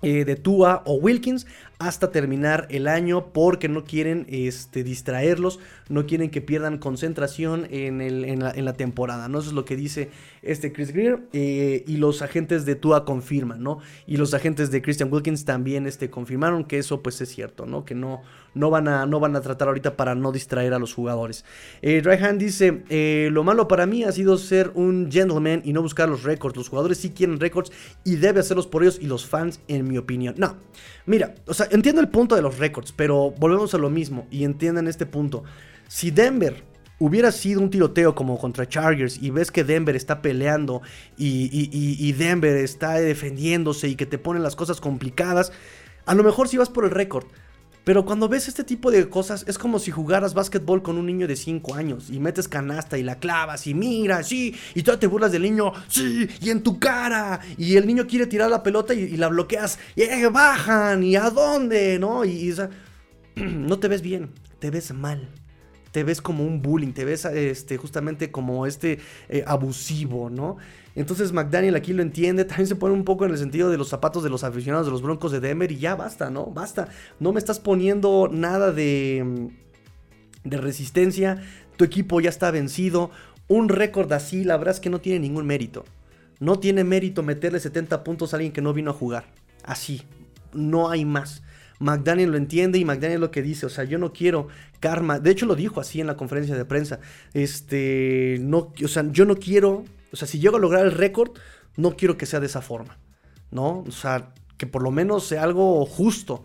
eh, de Tua o Wilkins hasta terminar el año porque no quieren este, distraerlos, no quieren que pierdan concentración en, el, en, la, temporada, ¿no? Eso es lo que dice este Chris Greer eh, y los agentes de Tua confirman, ¿no? Y los agentes de Christian Wilkins también este, confirmaron que eso pues es cierto, ¿no? Que no, no, van, a, no van a tratar ahorita para no distraer a los jugadores. Eh, dice, eh, lo malo para mí ha sido ser un gentleman y no buscar los récords. Los jugadores sí quieren récords y debe hacerlos por ellos y los fans, en mi opinión. No, mira, o sea, entiendo el punto de los récords, pero volvemos a lo mismo y entiendan este punto. Si Denver hubiera sido un tiroteo como contra Chargers y ves que Denver está peleando y, Denver está defendiéndose y que te ponen las cosas complicadas, a lo mejor si vas por el récord. Pero cuando ves este tipo de cosas, es como si jugaras básquetbol con un niño de 5 años y metes canasta y la clavas y mira, sí, y tú te burlas del niño, sí, y en tu cara, y el niño quiere tirar la pelota y, la bloqueas, y eh, bajan, y a dónde, ¿no? Y, no te ves bien, te ves mal te ves como un bullying, te ves este, justamente como este eh, abusivo, ¿no? Entonces McDaniel aquí lo entiende, también se pone un poco en el sentido de los zapatos de los aficionados de los Broncos de Denver y ya basta, ¿no? Basta, no me estás poniendo nada de, de resistencia, tu equipo ya está vencido, un récord así, la verdad es que no tiene ningún mérito. No tiene mérito meterle 70 puntos a alguien que no vino a jugar. Así, no hay más. McDaniel lo entiende y McDaniel lo que dice, o sea, yo no quiero karma, de hecho lo dijo así en la conferencia de prensa, este, no, o sea, yo no quiero, o sea, si llego a lograr el récord, no quiero que sea de esa forma, ¿no? O sea, que por lo menos sea algo justo.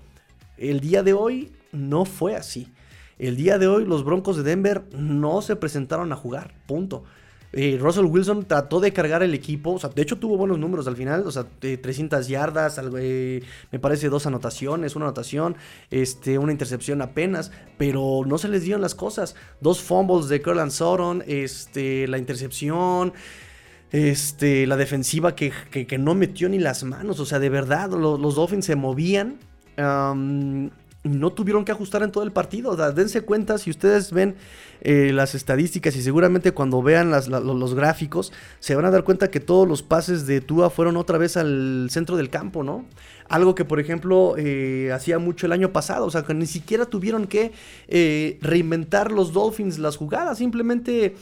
El día de hoy no fue así. El día de hoy los Broncos de Denver no se presentaron a jugar, punto. Eh, Russell Wilson trató de cargar el equipo, o sea, de hecho tuvo buenos números al final, o sea, 300 yardas, eh, me parece dos anotaciones, una anotación, este, una intercepción apenas, pero no se les dieron las cosas. Dos fumbles de Curland Soron, este, la intercepción. Este, la defensiva que, no metió ni las manos. O sea, de verdad, los, Dolphins se movían no tuvieron que ajustar en todo el partido. dense cuenta si ustedes ven eh, las estadísticas y seguramente cuando vean los gráficos se van a dar cuenta que todos los pases de Tua fueron otra vez al centro del campo, ¿no? Algo que por ejemplo eh, hacía mucho el año pasado, o sea que ni siquiera tuvieron que eh, reinventar los Dolphins las jugadas, simplemente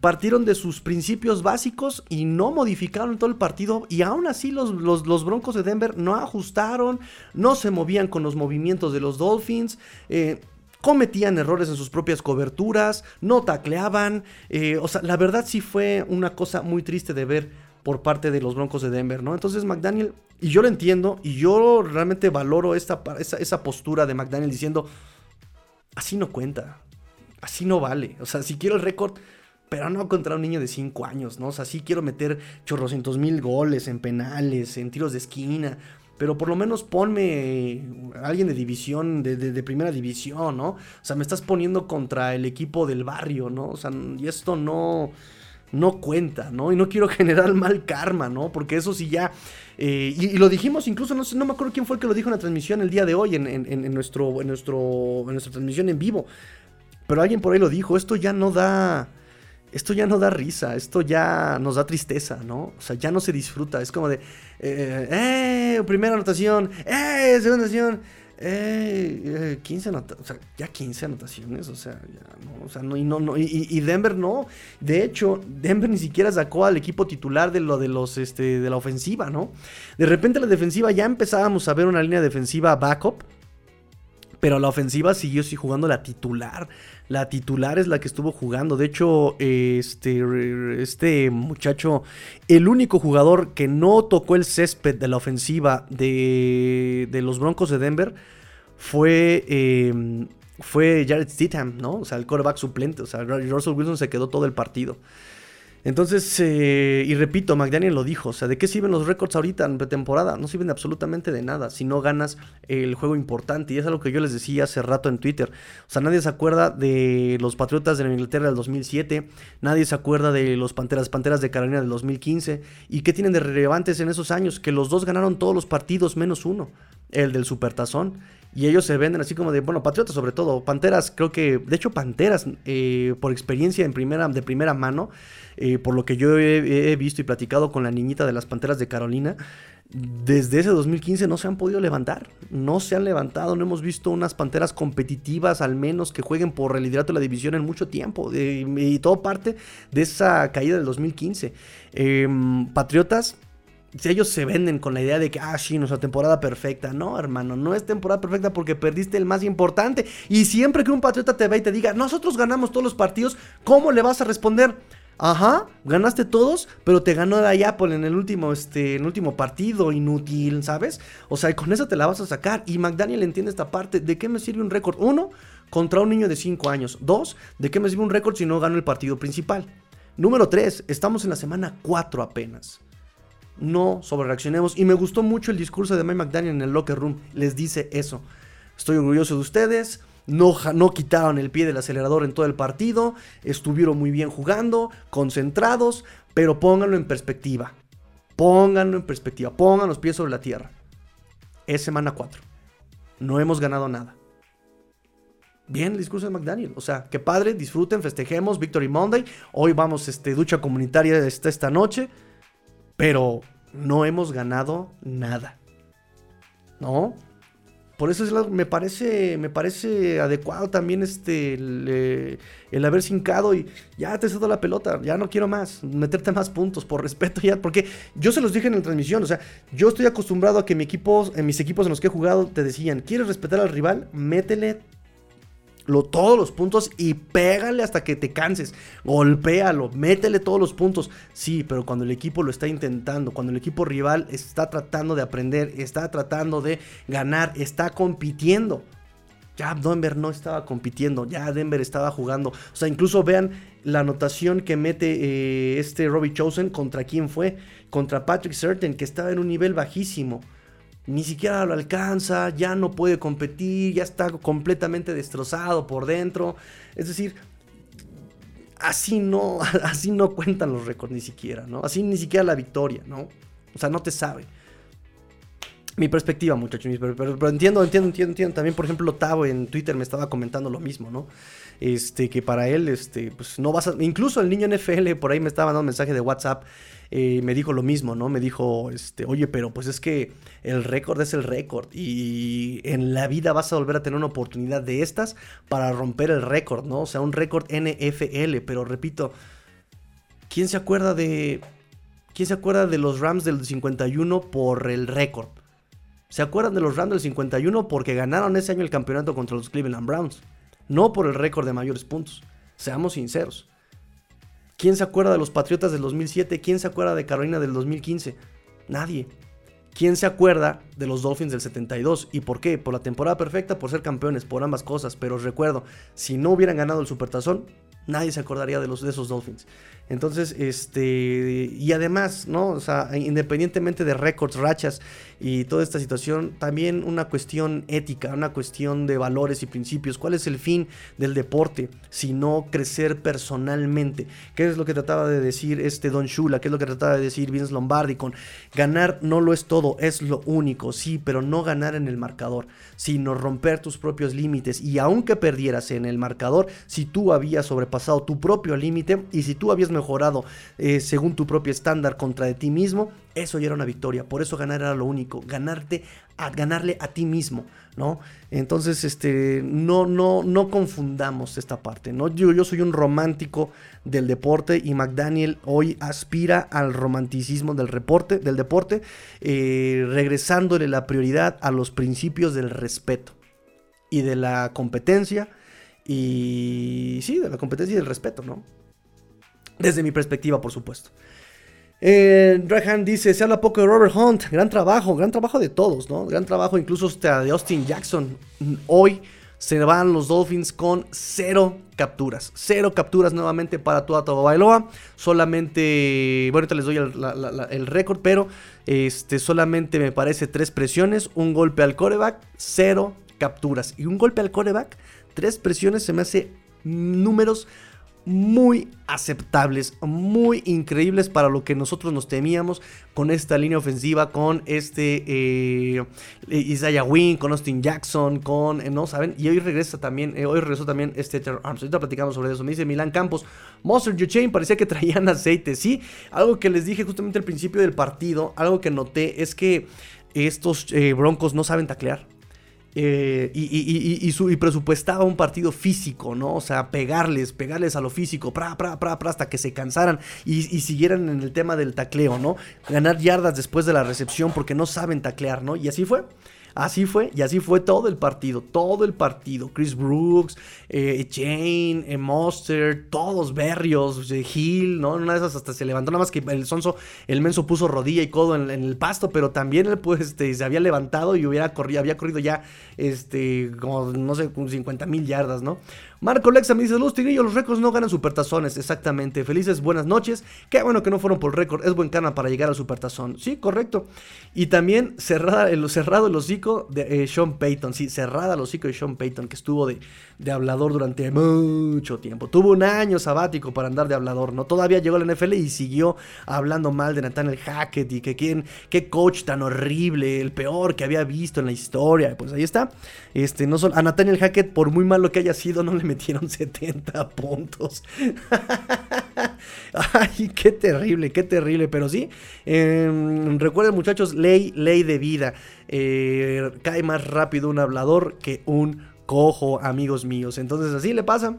partieron de sus principios básicos y no modificaron todo el partido. Y aún así los, los, Broncos de Denver no ajustaron, no se movían con los movimientos de los Dolphins. Eh, cometían errores en sus propias coberturas, no tacleaban. Eh, o sea, la verdad sí fue una cosa muy triste de ver por parte de los Broncos de Denver, ¿no? Entonces McDaniel, y yo lo entiendo, y yo realmente valoro esta, esa postura de McDaniel diciendo, así no cuenta, así no vale. O sea, si quiero el récord, pero no contra un niño de 5 años, ¿no? O sea, sí quiero meter chorrocientos mil goles en penales, en tiros de esquina. Pero por lo menos ponme a alguien de división, de, primera división, ¿no? O sea, me estás poniendo contra el equipo del barrio, ¿no? O sea, y esto no, no cuenta, ¿no? Y no quiero generar mal karma, ¿no? Porque eso sí ya... Eh, y, lo dijimos incluso, no sé, no me acuerdo quién fue el que lo dijo en la transmisión el día de hoy, en, en, nuestro, en, nuestro, en nuestra transmisión en vivo. Pero alguien por ahí lo dijo, esto ya no da esto ya no da risa, esto ya nos da tristeza, ¿no? O sea, ya no se disfruta, es como de, eh, eh primera anotación, eh, segunda anotación, eh, 15 eh, anotaciones, o sea, ya 15 anotaciones, o sea, ya no, o sea, no, y, no, no, y, Denver no, de hecho, Denver ni siquiera sacó al equipo titular de lo de los, este, de la ofensiva, ¿no? De repente la defensiva ya empezábamos a ver una línea defensiva backup, pero la ofensiva siguió sí jugando la titular. La titular es la que estuvo jugando. De hecho, este, este muchacho, el único jugador que no tocó el césped de la ofensiva de, de los Broncos de Denver fue, em, fue Jared Stidham, ¿no? O sea, el quarterback suplente. O sea, Russell Wilson se quedó todo el partido. Entonces, eh, y repito, McDaniel lo dijo, o sea, ¿de qué sirven los récords ahorita en pretemporada? No sirven absolutamente de nada si no ganas el juego importante. Y es algo que yo les decía hace rato en Twitter. O sea, nadie se acuerda de los Patriotas de Inglaterra del 2007, nadie se acuerda de los Panteras, Panteras de Carolina del 2015. ¿Y qué tienen de relevantes en esos años? Que los dos ganaron todos los partidos menos uno, el del Supertazón. Y ellos se venden así como de, bueno, Patriotas sobre todo, Panteras, creo que, de hecho Panteras, eh, por experiencia en primera, de primera mano, eh, por lo que yo he, visto y platicado con la niñita de las Panteras de Carolina, desde ese 2015 no se han podido levantar, no se han levantado, no hemos visto unas Panteras competitivas al menos que jueguen por el liderato de la división en mucho tiempo, y todo parte de esa caída del 2015. Em, Patriotas si ellos se venden con la idea de que, ah, sí, nuestra temporada perfecta. No, hermano, no es temporada perfecta porque perdiste el más importante. Y siempre que un patriota te ve y te diga, nosotros ganamos todos los partidos, ¿cómo le vas a responder? Ajá, ganaste todos, pero te ganó la Apple en el último, este, en el último partido, inútil, ¿sabes? O sea, con eso te la vas a sacar. Y McDaniel entiende esta parte. ¿De qué me sirve un récord? Uno, contra un niño de 5 años. Dos, ¿de qué me sirve un récord si no gano el partido principal? Número 3, estamos en la semana 4 apenas. No sobrereaccionemos. Y me gustó mucho el discurso de Mike McDaniel en el locker room. Les dice eso. Estoy orgulloso de ustedes no, no quitaron el pie del acelerador en todo el partido, estuvieron muy bien jugando, concentrados, pero pónganlo en perspectiva. Pónganlo en perspectiva, pongan los pies sobre la tierra. Es semana 4. No hemos ganado nada. Bien el discurso de McDaniel. O sea, que padre, disfruten, festejemos Victory Monday. Hoy vamos, este, ducha comunitaria esta, esta noche. Pero no hemos ganado nada. ¿No? Por eso es me parece me parece adecuado también este el, el haber hincado y ya te cedo la pelota, ya no quiero más, meterte más puntos por respeto ya, porque yo se los dije en la transmisión, o sea, yo estoy acostumbrado a que mi equipo, en mis equipos en los que he jugado te decían, ¿quieres respetar al rival? Métele todos los puntos y pégale hasta que te canses. Golpéalo, métele todos los puntos. Sí, pero cuando el equipo lo está intentando, cuando el equipo rival está tratando de aprender, está tratando de ganar, está compitiendo. Ya Denver no estaba compitiendo, ya Denver estaba jugando. O sea, incluso vean la anotación que mete eh, este Robbie Chosen contra quién fue. Contra Patrick Certain, que estaba en un nivel bajísimo ni siquiera lo alcanza, ya no puede competir, ya está completamente destrozado por dentro. Es decir, así no, así no cuentan los récords ni siquiera, ¿no? Así ni siquiera la victoria, ¿no? O sea, no te sabe. Mi perspectiva, muchachos, pero, pero, entiendo, entiendo, entiendo, entiendo. También, por ejemplo, Tavo en Twitter me estaba comentando lo mismo, ¿no? Este, que para él, este, pues no vas a. Incluso el niño NFL por ahí me estaba dando un mensaje de WhatsApp eh, me dijo lo mismo, ¿no? Me dijo, este, oye, pero pues es que el récord es el récord y en la vida vas a volver a tener una oportunidad de estas para romper el récord, ¿no? O sea, un récord NFL, pero repito, ¿Quién se acuerda de. ¿Quién se acuerda de los Rams del 51 por el récord? ¿Se acuerdan de los Rams del 51 porque ganaron ese año el campeonato contra los Cleveland Browns? No por el récord de mayores puntos. Seamos sinceros. ¿Quién se acuerda de los Patriotas del 2007? ¿Quién se acuerda de Carolina del 2015? Nadie. ¿Quién se acuerda de los Dolphins del 72? ¿Y por qué? Por la temporada perfecta, por ser campeones, por ambas cosas. Pero os recuerdo, si no hubieran ganado el Supertazón, nadie se acordaría de, los, de esos Dolphins. Entonces, este, y además, ¿no? O sea, independientemente de récords, rachas y toda esta situación, también una cuestión ética, una cuestión de valores y principios. ¿Cuál es el fin del deporte? Sino crecer personalmente. ¿Qué es lo que trataba de decir este Don Shula? ¿Qué es lo que trataba de decir Vince Lombardi? Con ganar no lo es todo, es lo único, sí, pero no ganar en el marcador, sino romper tus propios límites. Y aunque perdieras en el marcador, si tú habías sobrepasado tu propio límite y si tú habías mejorado eh, según tu propio estándar contra de ti mismo, eso ya era una victoria. Por eso ganar era lo único, ganarte a ganarle a ti mismo, ¿no? Entonces, este, no, no, no confundamos esta parte, ¿no? Yo, yo soy un romántico del deporte y McDaniel hoy aspira al romanticismo del, reporte, del deporte, eh, regresándole la prioridad a los principios del respeto y de la competencia y sí, de la competencia y del respeto, ¿no? Desde mi perspectiva, por supuesto. Eh, dice, se habla poco de Robert Hunt, gran trabajo, gran trabajo de todos, ¿no? Gran trabajo incluso de Austin Jackson. Hoy se van los Dolphins con cero capturas. Cero capturas nuevamente para toda Bailoa. Solamente, bueno, ahorita les doy el, récord, pero este, solamente me parece tres presiones, un golpe al coreback, cero capturas. Y un golpe al coreback, tres presiones, se me hace números muy aceptables, muy increíbles para lo que nosotros nos temíamos con esta línea ofensiva, con este eh, Isaiah Wynn, con Austin Jackson, con, eh, ¿no saben? Y hoy regresa también, eh, hoy regresó también este Arms. Ahorita platicamos sobre eso. Me dice Milan Campos, Monster Chain parecía que traían aceite, sí. Algo que les dije justamente al principio del partido, algo que noté es que estos Broncos no saben taclear. Eh, y, su, presupuestaba un partido físico, ¿no? O sea, pegarles, pegarles a lo físico, pra, pra, pra, pra, hasta que se cansaran y, siguieran en el tema del tacleo, ¿no? Ganar yardas después de la recepción porque no saben taclear, ¿no? Y así fue. Así fue, y así fue todo el partido, todo el partido. Chris Brooks, eh, Jane, eh, Monster, todos Berrios, eh, Hill, ¿no? Una de esas hasta se levantó, nada más que el Sonso, el menso puso rodilla y codo en, el pasto, pero también él pues este, se había levantado y hubiera corrido, había corrido ya, este, como, no sé, 50 mil yardas, ¿no? Marco Lexa me dice, los tigrillos, los récords no ganan supertazones. Exactamente. Felices buenas noches. Qué bueno que no fueron por récord. Es buen cana para llegar al supertazón. Sí, correcto. Y también cerrada, el, cerrado el hocico de eh, Sean Payton. Sí, cerrada el hocico de Sean Payton, que estuvo de, de hablador durante mucho tiempo. Tuvo un año sabático para andar de hablador, ¿no? Todavía llegó a la NFL y siguió hablando mal de Nathaniel Hackett y que quién, qué coach tan horrible, el peor que había visto en la historia. Pues ahí está. Este, no a Nathaniel Hackett, por muy malo que haya sido, no le metieron 70 puntos. Ay, qué terrible, qué terrible. Pero sí, em, recuerden muchachos, ley, ley de vida. Eh, cae más rápido un hablador que un cojo, amigos míos. Entonces así le pasa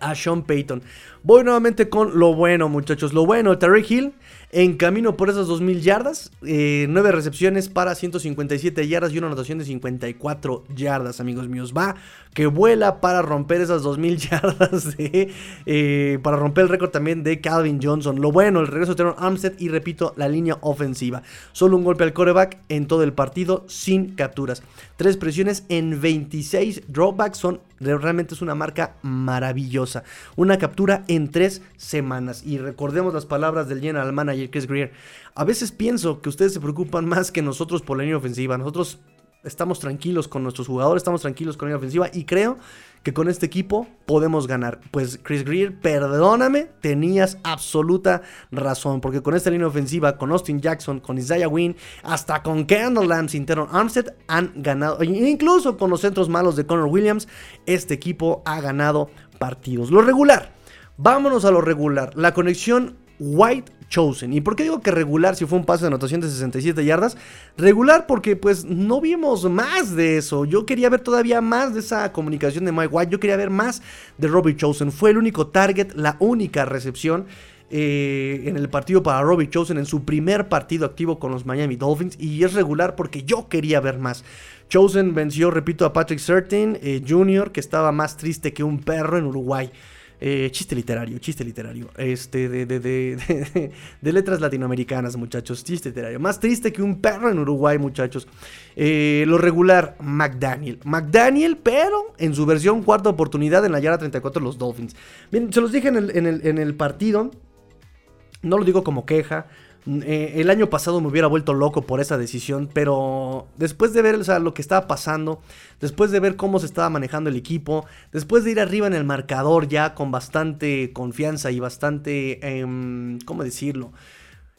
a Sean Payton. Voy nuevamente con lo bueno, muchachos. Lo bueno, Terry Hill en camino por esas 2000 yardas. 9 eh, recepciones para 157 yardas y una anotación de 54 yardas, amigos míos. Va que vuela para romper esas 2000 yardas. Eh, para romper el récord también de Calvin Johnson. Lo bueno, el regreso de Teron Armstead y repito, la línea ofensiva. Solo un golpe al coreback en todo el partido sin capturas. Tres presiones en 26 dropbacks son realmente es una marca maravillosa. Una captura en tres semanas. Y recordemos las palabras del general manager Chris Greer. A veces pienso que ustedes se preocupan más que nosotros por la línea ofensiva. Nosotros estamos tranquilos con nuestros jugadores, estamos tranquilos con la línea ofensiva y creo que con este equipo podemos ganar. Pues Chris Greer, perdóname, tenías absoluta razón, porque con esta línea ofensiva, con Austin Jackson, con Isaiah Wynn, hasta con Kendall Lambs, Teron Armstead, han ganado, e incluso con los centros malos de Connor Williams, este equipo ha ganado partidos. Lo regular, vámonos a lo regular, la conexión White Chosen. ¿Y por qué digo que regular si fue un pase de anotación de 67 yardas? Regular porque pues no vimos más de eso. Yo quería ver todavía más de esa comunicación de Mike White. Yo quería ver más de Robbie Chosen. Fue el único target, la única recepción. eh, en el partido para Robbie Chosen en su primer partido activo con los Miami Dolphins y es regular porque yo quería ver más. Chosen venció, repito, a Patrick Certain eh, Jr., que estaba más triste que un perro en Uruguay. Eh, chiste literario, chiste literario. Este, de, de, de, de, letras latinoamericanas, muchachos. Chiste literario. Más triste que un perro en Uruguay, muchachos. Eh, lo regular, McDaniel. McDaniel, pero en su versión cuarta oportunidad en la yarda 34 de los Dolphins. Bien, se los dije en el, en el, en el partido. No lo digo como queja. Eh, el año pasado me hubiera vuelto loco por esa decisión, pero después de ver lo que estaba pasando, después de ver cómo se estaba manejando el equipo, después de ir arriba en el marcador ya con bastante confianza y bastante, em, ¿cómo decirlo?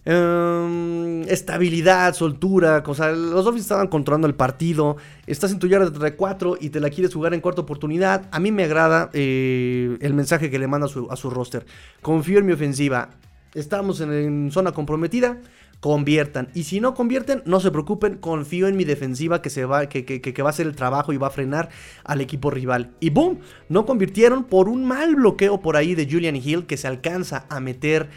Em, estabilidad, soltura, los Dolphins estaban controlando el partido, estás en tu yarda de 34 y te la quieres jugar en cuarta oportunidad. A mí me agrada eh, el mensaje que le manda a su roster. Confío en mi ofensiva, estamos en, zona comprometida, conviertan. Y si no convierten, no se preocupen, confío en mi defensiva que, se va, que, que, va a hacer el trabajo y va a frenar al equipo rival. Y boom, no convirtieron por un mal bloqueo por ahí de Julian Hill que se alcanza a meter.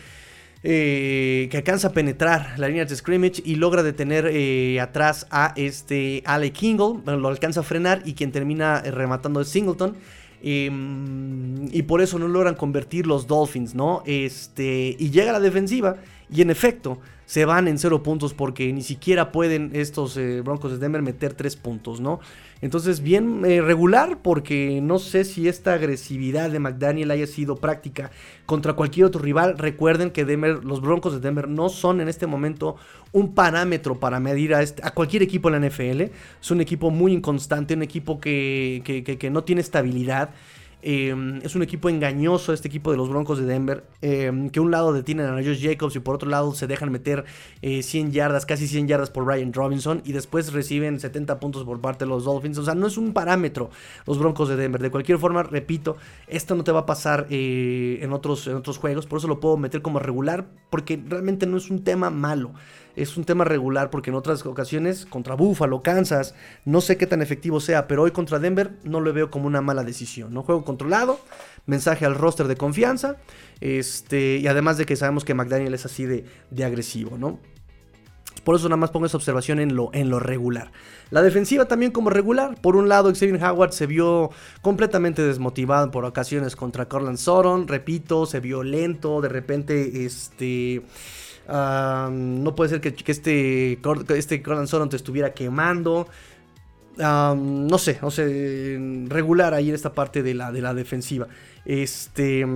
Eh, que alcanza a penetrar la línea de scrimmage y logra detener eh, atrás a este Ale Kingle, lo alcanza a frenar y quien termina eh, rematando es Singleton. Em, y por eso no logran convertir los Dolphins, ¿no? Este, y llega la defensiva y en efecto se van en cero puntos porque ni siquiera pueden estos eh, Broncos de Denver meter tres puntos, ¿no? Entonces, bien eh, regular, porque no sé si esta agresividad de McDaniel haya sido práctica contra cualquier otro rival. Recuerden que Denver, los Broncos de Denver no son en este momento un parámetro para medir a, este, a cualquier equipo en la NFL. Es un equipo muy inconstante, un equipo que, que no tiene estabilidad. Em, es un equipo engañoso este equipo de los Broncos de Denver, em, que un lado detienen a Josh Jacobs y por otro lado se dejan meter 100 eh, yardas, casi 100 yardas por Ryan Robinson y después reciben 70 puntos por parte de los Dolphins. O sea, no es un parámetro los Broncos de Denver. De cualquier forma, repito, esto no te va a pasar eh, en, otros, en otros juegos, por eso lo puedo meter como regular, porque realmente no es un tema malo es un tema regular porque en otras ocasiones contra Buffalo, Kansas, no sé qué tan efectivo sea, pero hoy contra Denver no lo veo como una mala decisión. No juego controlado, mensaje al roster de confianza, este, y además de que sabemos que McDaniel es así de, de agresivo, ¿no? Por eso nada más pongo esa observación en lo, en lo regular. La defensiva también como regular. Por un lado, Xavier Howard se vio completamente desmotivado por ocasiones contra Corland Soron. Repito, se vio lento. De repente, este no puede ser que, este, este Soron te estuviera quemando. no sé, no sé, regular ahí en esta parte de la, de la defensiva. Este.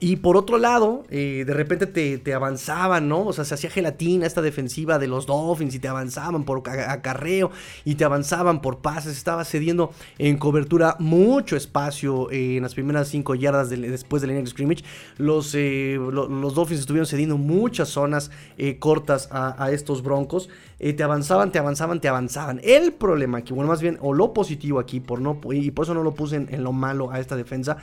Y por otro lado, eh, de repente te, avanzaban, ¿no? O sea, se hacía gelatina esta defensiva de los Dolphins y te avanzaban por acarreo y te avanzaban por pases. Estaba cediendo en cobertura mucho espacio eh, en las primeras cinco yardas después de la línea de scrimmage. Los, eh, los Dolphins estuvieron cediendo muchas zonas cortas a, estos Broncos. te avanzaban, te avanzaban, te avanzaban. El problema aquí, bueno, más bien, o lo positivo aquí, por no, y por eso no lo puse en lo malo a esta defensa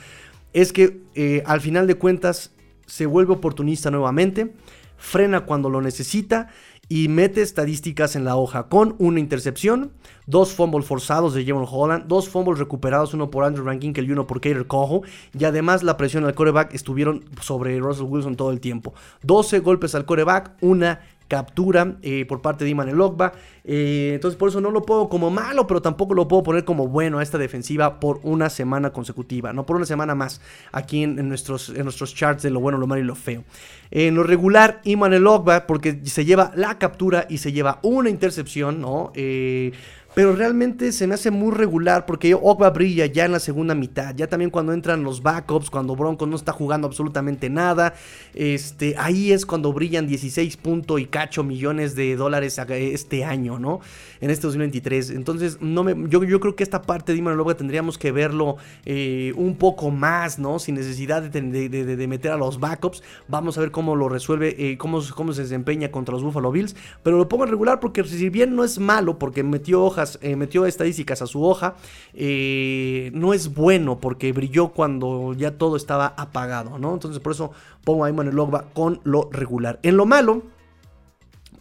es que eh, al final de cuentas se vuelve oportunista nuevamente, frena cuando lo necesita y mete estadísticas en la hoja con una intercepción, dos fumbles forzados de Jevon Holland, dos fumbles recuperados, uno por Andrew Rankin y uno por Kater Cojo, y además la presión al coreback estuvieron sobre Russell Wilson todo el tiempo. 12 golpes al coreback, una captura eh, por parte de Iman Elogba. Eh, entonces por eso no lo puedo como malo, pero tampoco lo puedo poner como bueno a esta defensiva por una semana consecutiva, no por una semana más aquí en, nuestros, en nuestros charts de lo bueno, lo malo y lo feo. En lo regular, Iman Elogba, porque se lleva la captura y se lleva una intercepción, ¿no? Eh, pero realmente se me hace muy regular porque Ogba brilla ya en la segunda mitad, ya también cuando entran los backups, cuando Broncos no está jugando absolutamente nada, este, ahí es cuando brillan 16 puntos y cacho millones de dólares este año, ¿no? En este 2023. Entonces, no me, yo, yo creo que esta parte de Iman tendríamos que verlo eh, un poco más, ¿no? Sin necesidad de, meter a los backups. Vamos a ver cómo lo resuelve, eh, cómo, cómo se desempeña contra los Buffalo Bills. Pero lo pongo en regular porque si bien no es malo, porque metió hojas eh, metió estadísticas a su hoja, eh, no es bueno porque brilló cuando ya todo estaba apagado, ¿no? Entonces por eso pongo a Iman Logba con lo regular. En lo malo,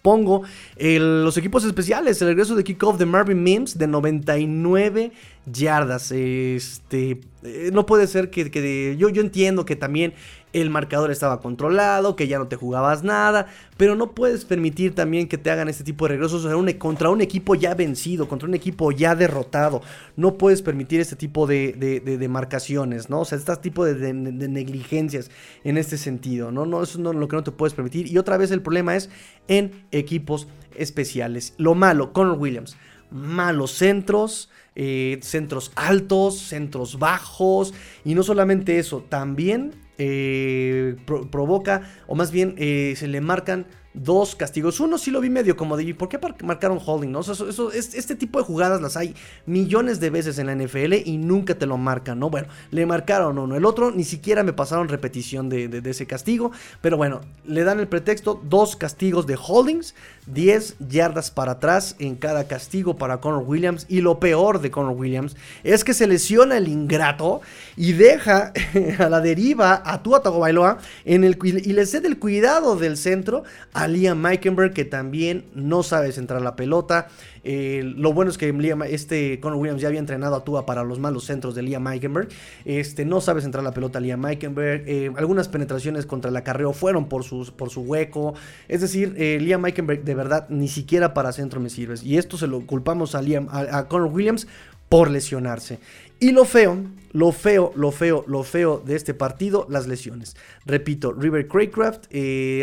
pongo los equipos especiales, el regreso de kickoff de Marvin Mims de 99 yardas. Este, eh, no puede ser que, yo, yo entiendo que también el marcador estaba controlado, que ya no te jugabas nada, pero no puedes permitir también que te hagan este tipo de regresos contra un equipo ya vencido, contra un equipo ya derrotado. No puedes permitir este tipo de, marcaciones, ¿no? O sea, este tipo de, negligencias en este sentido, ¿no? no eso es lo que no te puedes permitir. Y otra vez el problema es en equipos especiales. Lo malo, Conor Williams, malos centros. Eh, centros altos, centros bajos y no solamente eso, también eh, provoca, o más bien eh, se le marcan dos castigos. Uno sí lo vi medio como de, ¿por qué marcaron holding? No? eso, este tipo de jugadas las hay millones de veces en la NFL y nunca te lo marcan, ¿no? Bueno, le marcaron uno. El otro ni siquiera me pasaron repetición de, ese castigo. Pero bueno, le dan el pretexto, dos castigos de holdings, 10 yardas para atrás en cada castigo para Conor Williams. Y lo peor de Conor Williams es que se lesiona el ingrato y deja a la deriva a Tua Tagovailoa en el, y le cede el cuidado del centro Liam Meikenberg, que también no sabe centrar la pelota. Eh, lo bueno es que Liam, este Conor Williams ya había entrenado a Tua para los malos centros de Liam Meikenberg. Este, no sabe centrar la pelota Liam Meikenberg. Eh, algunas penetraciones contra el acarreo fueron por, por su hueco. Es decir, eh, Liam Meikenberg de verdad ni siquiera para centro me sirves. Y esto se lo culpamos a, Liam, a Conor Williams por lesionarse. Y lo feo, lo feo, lo feo, lo feo de este partido, las lesiones. Repito, River Craycraft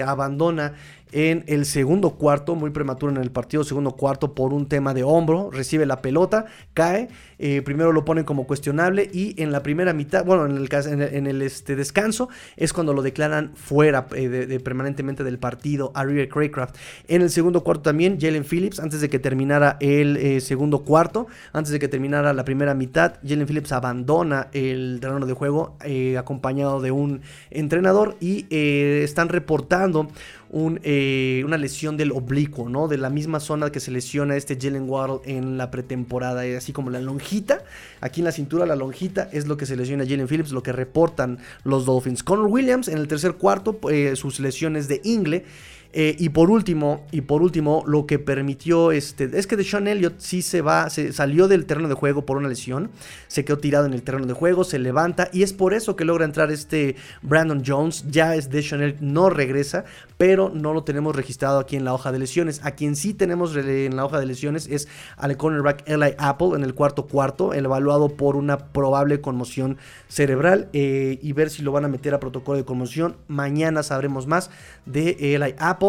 abandona en el segundo cuarto, muy prematuro en el partido segundo cuarto por un tema de hombro, recibe la pelota, cae, eh, primero lo ponen como cuestionable y en la primera mitad, bueno, en el, en el, este, descanso es cuando lo declaran fuera eh, de, permanentemente del partido a River Craycraft. En el segundo cuarto también, Jalen Phillips, antes de que terminara el eh, segundo cuarto, antes de que terminara la primera mitad, Jalen Phillips abandona el terreno de juego acompañado de un entrenador y están reportando eh, una lesión del oblicuo, ¿no? De la misma zona que se lesiona este Jalen Waddle en la pretemporada, eh, así como la lonjita, aquí en la cintura la lonjita es lo que se lesiona Jalen Phillips, lo que reportan los Dolphins. Connor Williams en el tercer cuarto, eh, sus lesiones de ingle. Eh, y por último, y por último, lo que permitió este, es que Deshaun Elliott sí se va, se salió del terreno de juego por una lesión, se quedó tirado en el terreno de juego, se levanta y es por eso que logra entrar este Brandon Jones, ya es Deshaun Elliott, no regresa, pero no lo tenemos registrado aquí en la hoja de lesiones. A quien sí tenemos en la hoja de lesiones es al cornerback Eli Apple en el cuarto cuarto, evaluado por una probable conmoción cerebral eh, y ver si lo van a meter a protocolo de conmoción. Mañana sabremos más de Eli Apple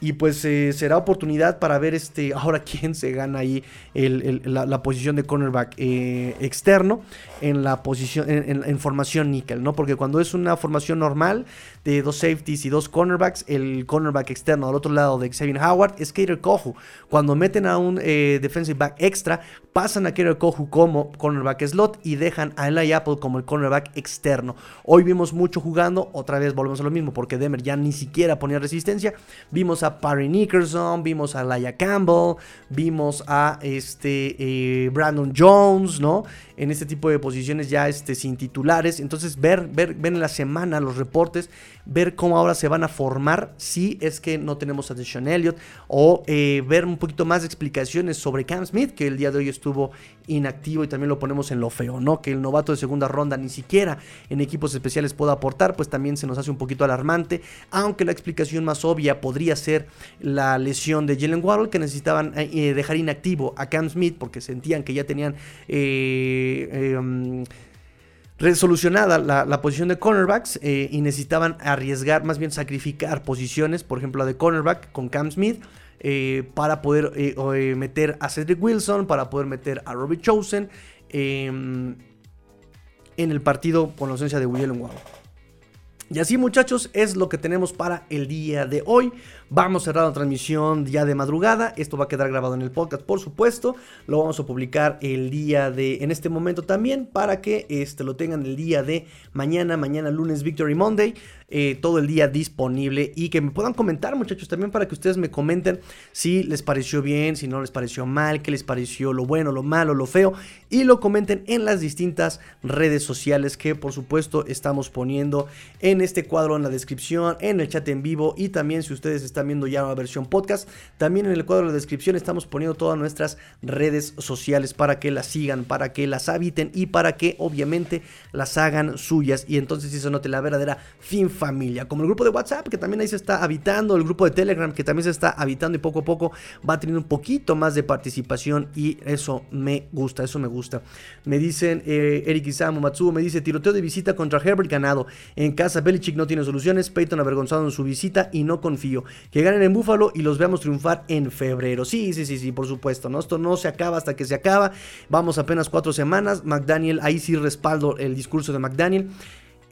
y pues eh, será oportunidad para ver este ahora quién se gana ahí la, posición de cornerback eh, externo en la posición en, formación nickel, ¿no? Porque cuando es una formación normal de dos safeties y dos cornerbacks, el cornerback externo al otro lado de Xavier Howard es Kater Kohu. Cuando meten a un eh, defensive back extra, pasan a Kater Kohu como cornerback slot y dejan a Eli Apple como el cornerback externo. Hoy vimos mucho jugando, otra vez volvemos a lo mismo porque Demer ya ni siquiera ponía resistencia. Vimos a Parry Nickerson, vimos a Laia Campbell, vimos a este eh, Brandon Jones, ¿no? En este tipo de posiciones ya este, sin titulares. Entonces, ver, ver, ver en la semana los reportes, ver cómo ahora se van a formar si es que no tenemos a Deshaun Elliott, o eh, ver un poquito más de explicaciones sobre Cam Smith, que el día de hoy estuvo inactivo y también lo ponemos en lo feo, ¿no? Que el novato de segunda ronda ni siquiera en equipos especiales pueda aportar, pues también se nos hace un poquito alarmante, aunque la explicación más obvia podría ser la lesión de Jalen Waddle, que necesitaban eh, eh, dejar inactivo a Cam Smith porque sentían que ya tenían... Eh, em, resolucionada la, posición de cornerbacks y necesitaban arriesgar, más bien sacrificar posiciones, por ejemplo la de cornerback con Cam Smith, para poder meter a Cedric Wilson, para poder meter a Robbie Chosen em, en el partido con la ausencia de William Waddle. Y así muchachos es lo que tenemos para el día de hoy. Vamos a cerrar la transmisión ya de madrugada. Esto va a quedar grabado en el podcast, por supuesto. Lo vamos a publicar el día de, en este momento también, para que este, lo tengan el día de mañana, mañana lunes Victory Monday. Eh, todo el día disponible y que me puedan comentar muchachos también para que ustedes me comenten si les pareció bien, si no les pareció mal, qué les pareció lo bueno, lo malo, lo feo y lo comenten en las distintas redes sociales que por supuesto estamos poniendo en este cuadro en la descripción, en el chat en vivo y también si ustedes están viendo ya la versión podcast, también en el cuadro de la descripción estamos poniendo todas nuestras redes sociales para que las sigan, para que las habiten y para que obviamente las hagan suyas y entonces si se note la verdadera fin familia, como el grupo de WhatsApp que también ahí se está habitando, el grupo de Telegram que también se está habitando y poco a poco va teniendo un poquito más de participación y eso me gusta, eso me gusta. Me dicen eh, Eric Isamu Matsuo, me dice tiroteo de visita contra Herbert ganado. En casa Belichick no tiene soluciones, Peyton avergonzado en su visita y no confío. Que ganen en Búfalo y los veamos triunfar en febrero. Sí, sí, sí, sí, por supuesto, ¿no? Esto no se acaba hasta que se acaba. Vamos apenas cuatro semanas. McDaniel, ahí sí respaldo el discurso de McDaniel.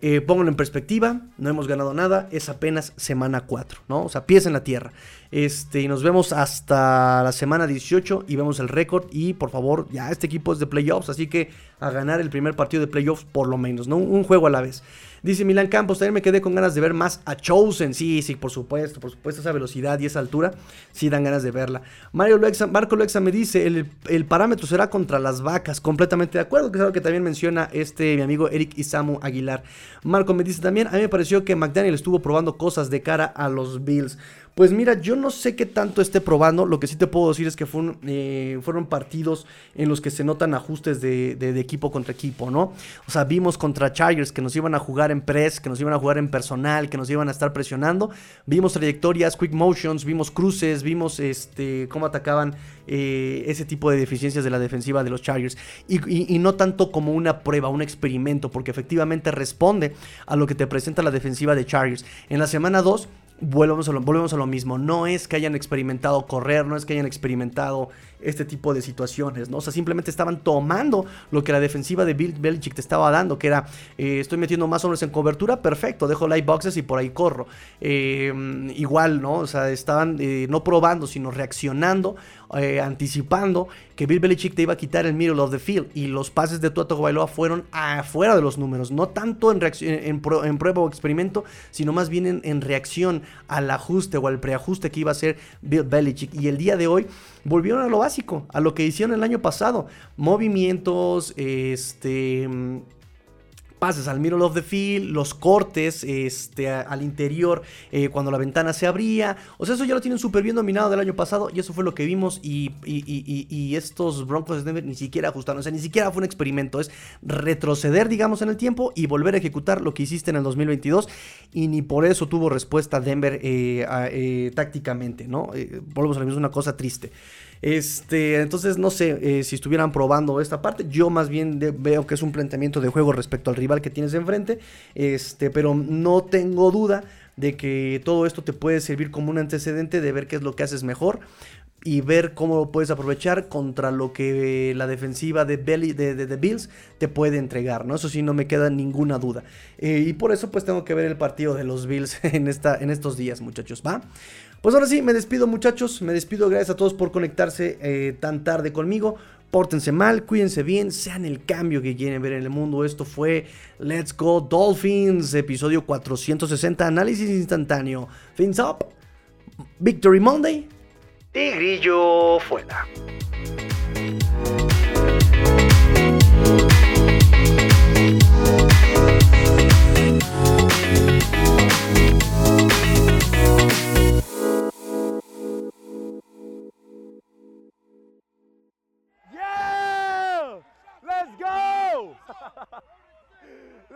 Eh, pónganlo en perspectiva, no hemos ganado nada, es apenas semana 4, ¿no? O sea, pies en la tierra. Este, y nos vemos hasta la semana 18 y vemos el récord. Y por favor, ya este equipo es de playoffs, así que a ganar el primer partido de playoffs por lo menos, ¿no? Un juego a la vez. Dice Milan Campos, también me quedé con ganas de ver más a Chosen. Sí, sí, por supuesto, por supuesto, esa velocidad y esa altura, sí dan ganas de verla. Mario Luexa, Marco Luexa me dice, el, el, parámetro será contra las vacas. Completamente de acuerdo, que es algo que también menciona este mi amigo Eric Isamu Aguilar. Marco me dice también, a mí me pareció que McDaniel estuvo probando cosas de cara a los Bills. Pues mira, yo no sé qué tanto esté probando. Lo que sí te puedo decir es que eh, fueron partidos en los que se notan ajustes de, equipo contra equipo, ¿no? O sea, vimos contra Chargers que nos iban a jugar en press, que nos iban a jugar en personal, que nos iban a estar presionando. Vimos trayectorias, quick motions, vimos cruces, vimos este, cómo atacaban eh, ese tipo de deficiencias de la defensiva de los Chargers. Y, y no tanto como una prueba, un experimento, porque efectivamente responde a lo que te presenta la defensiva de Chargers. En la semana 2 volvemos a, lo, volvemos a lo mismo. No es que hayan experimentado correr, no es que hayan experimentado este tipo de situaciones, ¿no? O sea, simplemente estaban tomando lo que la defensiva de Bill Belichick te estaba dando, que era, eh, estoy metiendo más hombres en cobertura, perfecto, dejo light boxes y por ahí corro. Eh, igual, ¿no? O sea, estaban eh, no probando, sino reaccionando, anticipando que Bill Belichick te iba a quitar el middle of the field y los pases de Tua Bailoa fueron afuera de los números, no tanto en, en, prueba o experimento, sino más bien en, en reacción al ajuste o al preajuste que iba a hacer Bill Belichick. Y el día de hoy volvieron a lo básico, a lo que hicieron el año pasado. Movimientos, este al middle of the field, los cortes este, al interior eh, cuando la ventana se abría. O sea, eso ya lo tienen súper bien dominado del año pasado y eso fue lo que vimos y, estos Broncos de Denver ni siquiera ajustaron. O sea, ni siquiera fue un experimento. Es retroceder, digamos, en el tiempo y volver a ejecutar lo que hiciste en el 2022 y ni por eso tuvo respuesta Denver eh, eh, tácticamente, ¿no? volvemos a lo mismo, una cosa triste. Este, entonces no sé eh, si estuvieran probando esta parte. Yo más bien veo que es un planteamiento de juego respecto al rival que tienes enfrente. Este, pero no tengo duda de que todo esto te puede servir como un antecedente de ver qué es lo que haces mejor y ver cómo lo puedes aprovechar contra lo que la defensiva de, de, Bills te puede entregar. Eso sí, no me queda ninguna duda. Eh, y por eso pues tengo que ver el partido de los Bills en, en estos días, muchachos, ¿va? Pues ahora sí, me despido muchachos, me despido, gracias a todos por conectarse eh, tan tarde conmigo. Pórtense mal, cuídense bien, sean el cambio que quieren ver en el mundo. Esto fue Let's Go Dolphins, episodio 460, análisis instantáneo. Fins up, Victory Monday, Tigrillo fuera.